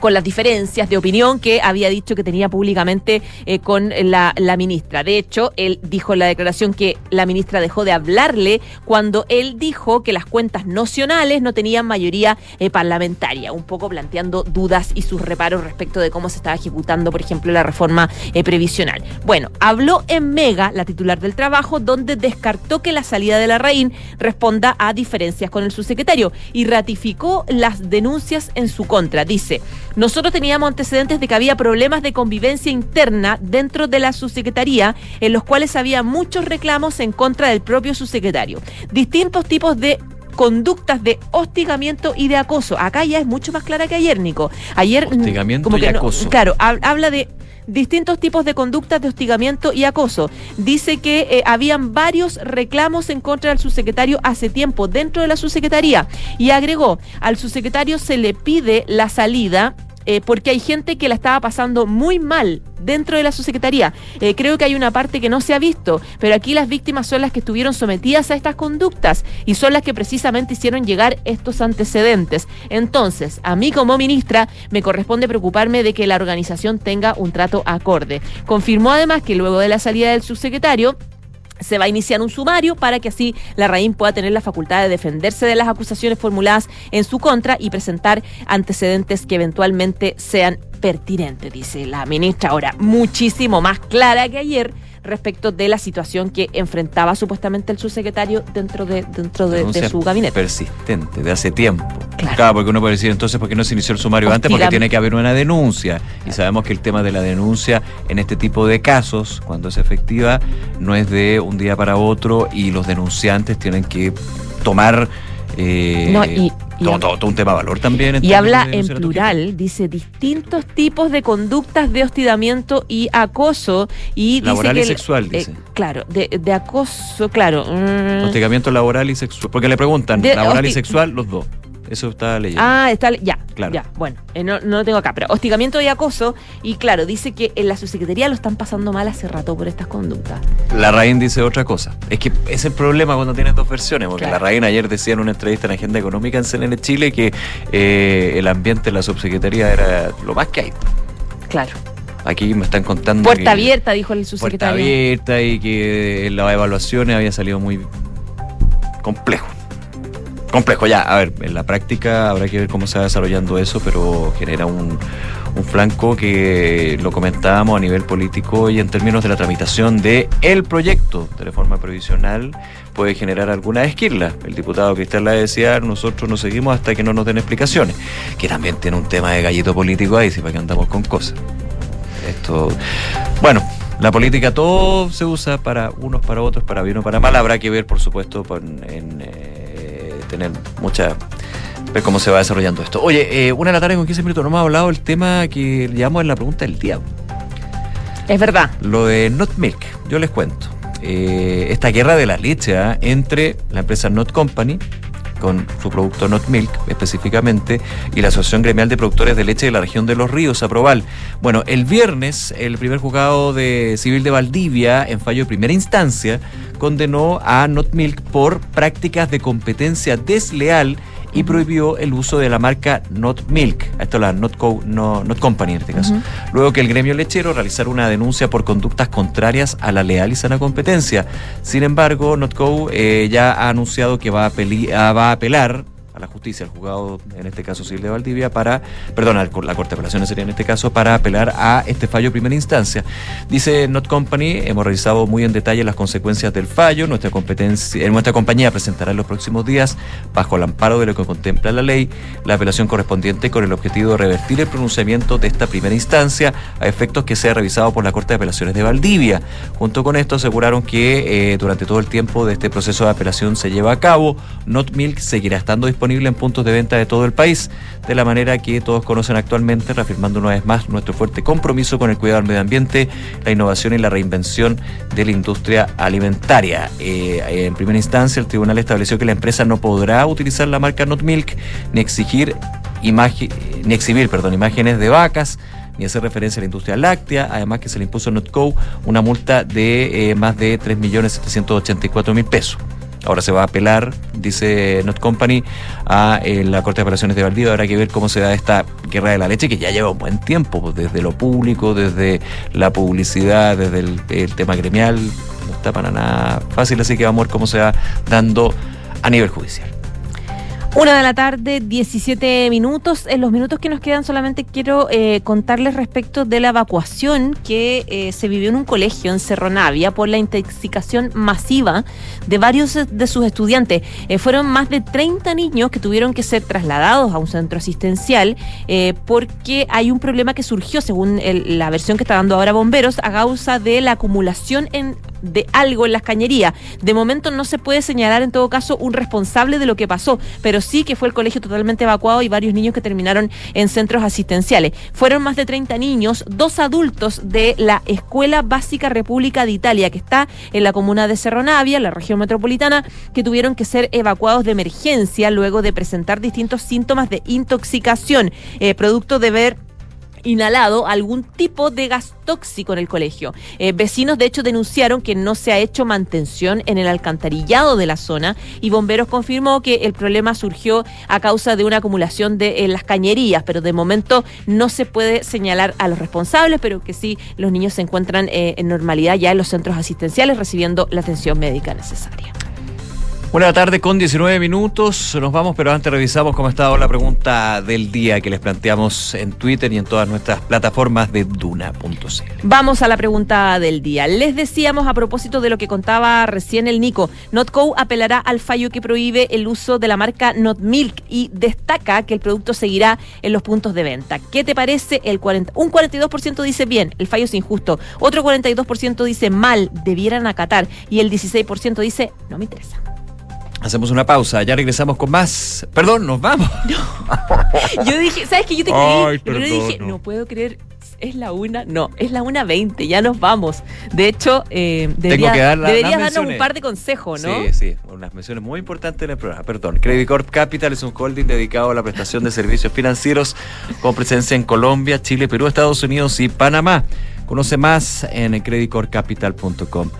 con las diferencias de opinión que había dicho que tenía públicamente eh, con la, ministra. De hecho, él dijo en la declaración que la ministra dejó de hablarle cuando él dijo que las cuentas nacionales no tenían mayoría eh, parlamentaria, un poco planteando dudas y sus reparos respecto de cómo se estaba ejecutando, por ejemplo, la reforma eh, previsional. Bueno, habló en Mega, la titular del trabajo, donde descartó que la salida de la Rein responda a diferencias con el subsecretario y ratificó las denuncias en su contra. Dice, nosotros teníamos antecedentes de que había problemas de convivencia interna dentro de la subsecretaría, en los cuales había muchos reclamos en contra del propio subsecretario. Distintos tipos de conductas de hostigamiento y de acoso. Acá ya es mucho más clara que ayer, Nico. Ayer mm, Hostigamiento como y no- acoso. claro, hab- habla de distintos tipos de conductas de hostigamiento y acoso. Dice que eh, habían varios reclamos en contra del subsecretario hace tiempo dentro de la subsecretaría y agregó, al subsecretario se le pide la salida eh, porque hay gente que la estaba pasando muy mal dentro de la subsecretaría. Eh, creo que hay una parte que no se ha visto, pero aquí las víctimas son las que estuvieron sometidas a estas conductas y son las que precisamente hicieron llegar estos antecedentes. Entonces, a mí como ministra me corresponde preocuparme de que la organización tenga un trato acorde. Confirmó además que luego de la salida del subsecretario, se va a iniciar un sumario para que así la RAIN pueda tener la facultad de defenderse de las acusaciones formuladas en su contra y presentar antecedentes que eventualmente sean pertinentes, dice la ministra. Ahora, muchísimo más clara que ayer respecto de la situación que enfrentaba supuestamente el subsecretario dentro de, dentro de, su gabinete. persistente, de hace tiempo. Claro. porque uno puede decir entonces, ¿por qué no se inició el sumario antes? Porque tiene que haber una denuncia. Y sabemos que el tema de la denuncia en este tipo de casos, cuando es efectiva, no es de un día para otro y los denunciantes tienen que tomar. Eh, No, y- y todo, hab- todo- todo un tema de valor también. Y habla en plural, dice distintos tipos de conductas de hostigamiento y acoso. Y Laboral dice y que el- sexual, eh, dice. claro, de, de acoso, claro. mm, Hostigamiento laboral y sexual. Porque le preguntan, De- laboral y sexual, los dos. Eso está leyendo. Ah, está, ya, Claro. ya, bueno, eh, no, no lo tengo acá, pero hostigamiento y acoso, y claro, dice que en la subsecretaría lo están pasando mal hace rato por estas conductas. La Raín dice otra cosa. Es que es el problema cuando tienes dos versiones, porque Claro. la Raín ayer decía en una entrevista en Agenda Económica en CNN Chile que eh, el ambiente en la subsecretaría era lo más que hay. Claro. Aquí me están contando. Puerta que- abierta, dijo el Puerta subsecretario. abierta y que las evaluaciones había salido muy complejo. Complejo, ya. A ver, en la práctica habrá que ver cómo se va desarrollando eso, pero genera un, un flanco que lo comentábamos a nivel político y en términos de la tramitación de el proyecto de reforma previsional puede generar alguna esquirla. El diputado Cristian la decía, nosotros nos seguimos hasta que no nos den explicaciones, que también tiene un tema de gallito político ahí, si para que andamos con cosas. Esto, bueno, la política todo se usa para unos, para otros, para bien o para mal. Habrá que ver, por supuesto, con- en eh, tener mucha ver cómo se va desarrollando esto. Oye, eh, una de la tarde con 15 minutos, no hemos hablado del tema que llevamos en la pregunta del día. Es verdad. Lo de Not Milk, yo les cuento. Eh, esta guerra de la leche ¿ah? entre la empresa Not Company, con su producto Not Milk específicamente, y la Asociación Gremial de Productores de Leche de la región de Los Ríos, Aproval. Bueno, el viernes, el primer juzgado de civil de Valdivia, en fallo de primera instancia, condenó a Not Milk por prácticas de competencia desleal y prohibió el uso de la marca Not Milk, esto es la Not, Co- no, Not Company en este caso, luego que el gremio lechero realizara una denuncia por conductas contrarias a la leal y sana competencia. Sin embargo, Notco eh, ya ha anunciado que va a, peli- ah, va a apelar a la justicia, al juzgado, en este caso civil de Valdivia, para, perdón, la Corte de Apelaciones sería en este caso, para apelar a este fallo de primera instancia. Dice Not Company, hemos revisado muy en detalle las consecuencias del fallo, nuestra competencia, eh, nuestra compañía presentará en los próximos días, bajo el amparo de lo que contempla la ley, la apelación correspondiente con el objetivo de revertir el pronunciamiento de esta primera instancia a efectos que sea revisado por la Corte de Apelaciones de Valdivia. Junto con esto aseguraron que eh, durante todo el tiempo de este proceso de apelación se lleva a cabo, Not Milk seguirá estando disponible en puntos de venta de todo el país, de la manera que todos conocen actualmente, reafirmando una vez más nuestro fuerte compromiso con el cuidado del medio ambiente, la innovación y la reinvención de la industria alimentaria. Eh, en primera instancia, el tribunal estableció que la empresa no podrá utilizar la marca Not Milk ni exigir ni exhibir, perdón, imágenes de vacas ni hacer referencia a la industria láctea, además que se le impuso a Notco una multa de eh, más de 3.784.000 pesos. Ahora se va a apelar, dice Not Company, a eh, la Corte de Apelaciones de Valdivia. Habrá que ver cómo se da esta guerra de la leche, que ya lleva un buen tiempo, pues, desde lo público, desde la publicidad, desde el, el tema gremial. No está para nada fácil, así que vamos a ver cómo se va dando a nivel judicial. Una de la tarde, 17 minutos. En los minutos que nos quedan solamente quiero eh, contarles respecto de la evacuación que eh, se vivió en un colegio en Cerro Navia por la intoxicación masiva de varios de sus estudiantes. Eh, fueron más de 30 niños que tuvieron que ser trasladados a un centro asistencial porque hay un problema que surgió, según el- la versión que está dando ahora Bomberos, a causa de la acumulación en de algo en las cañerías. De momento no se puede señalar en todo caso un responsable de lo que pasó, pero sí que fue el colegio totalmente evacuado y varios niños que terminaron en centros asistenciales. Fueron más de 30 niños, dos adultos de la Escuela Básica República de Italia, que está en la comuna de Cerro Navia, la región metropolitana, que tuvieron que ser evacuados de emergencia luego de presentar distintos síntomas de intoxicación, eh, producto de ver inhalado algún tipo de gas tóxico en el colegio. Eh, vecinos, de hecho, denunciaron que no se ha hecho mantención en el alcantarillado de la zona y Bomberos confirmó que el problema surgió a causa de una acumulación de en las cañerías, pero de momento no se puede señalar a los responsables, pero que sí los niños se encuentran eh, en normalidad ya en los centros asistenciales recibiendo la atención médica necesaria. Buena tarde con 19 minutos. Nos vamos, pero antes revisamos cómo ha estado la pregunta del día que les planteamos en Twitter y en todas nuestras plataformas de Duna.c. Vamos a la pregunta del día. Les decíamos a propósito de lo que contaba recién el Nico, Notco apelará al fallo que prohíbe el uso de la marca Not Milk y destaca que el producto seguirá en los puntos de venta. ¿Qué te parece? El 40, un 42% dice bien, el fallo es injusto. Otro 42% dice mal, debieran acatar. Y el 16% dice no me interesa. Hacemos una pausa, ya regresamos con más. Perdón, nos vamos. [LAUGHS] Yo dije, ¿sabes qué? Yo te creí, Ay, pero perdón, dije, no. no puedo creer. Es la una, no, es la una veinte, ya nos vamos. De hecho, eh, debería- que dar la- deberías darnos un par de consejos, ¿no? Sí, sí, unas menciones muy importantes en el programa. Perdón, Credit Corp Capital es un holding dedicado a la prestación de servicios financieros con presencia en Colombia, Chile, Perú, Estados Unidos y Panamá. Conoce más en creditcorpcapital.com.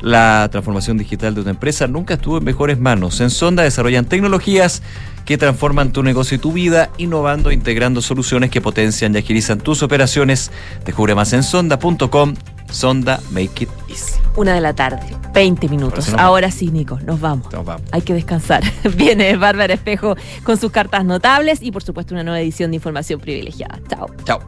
La transformación digital de una empresa nunca estuvo en mejores manos. En Sonda desarrollan tecnologías que transforman tu negocio y tu vida, innovando e integrando soluciones que potencian y agilizan tus operaciones. Descubre más en sonda.com. Sonda Make It Easy. Una de la tarde, 20 minutos. Ahora sí, Nico, nos vamos. Nos vamos. Hay que descansar. [LAUGHS] Viene Bárbara Espejo con sus cartas notables y por supuesto una nueva edición de Información Privilegiada. Chao. Chao.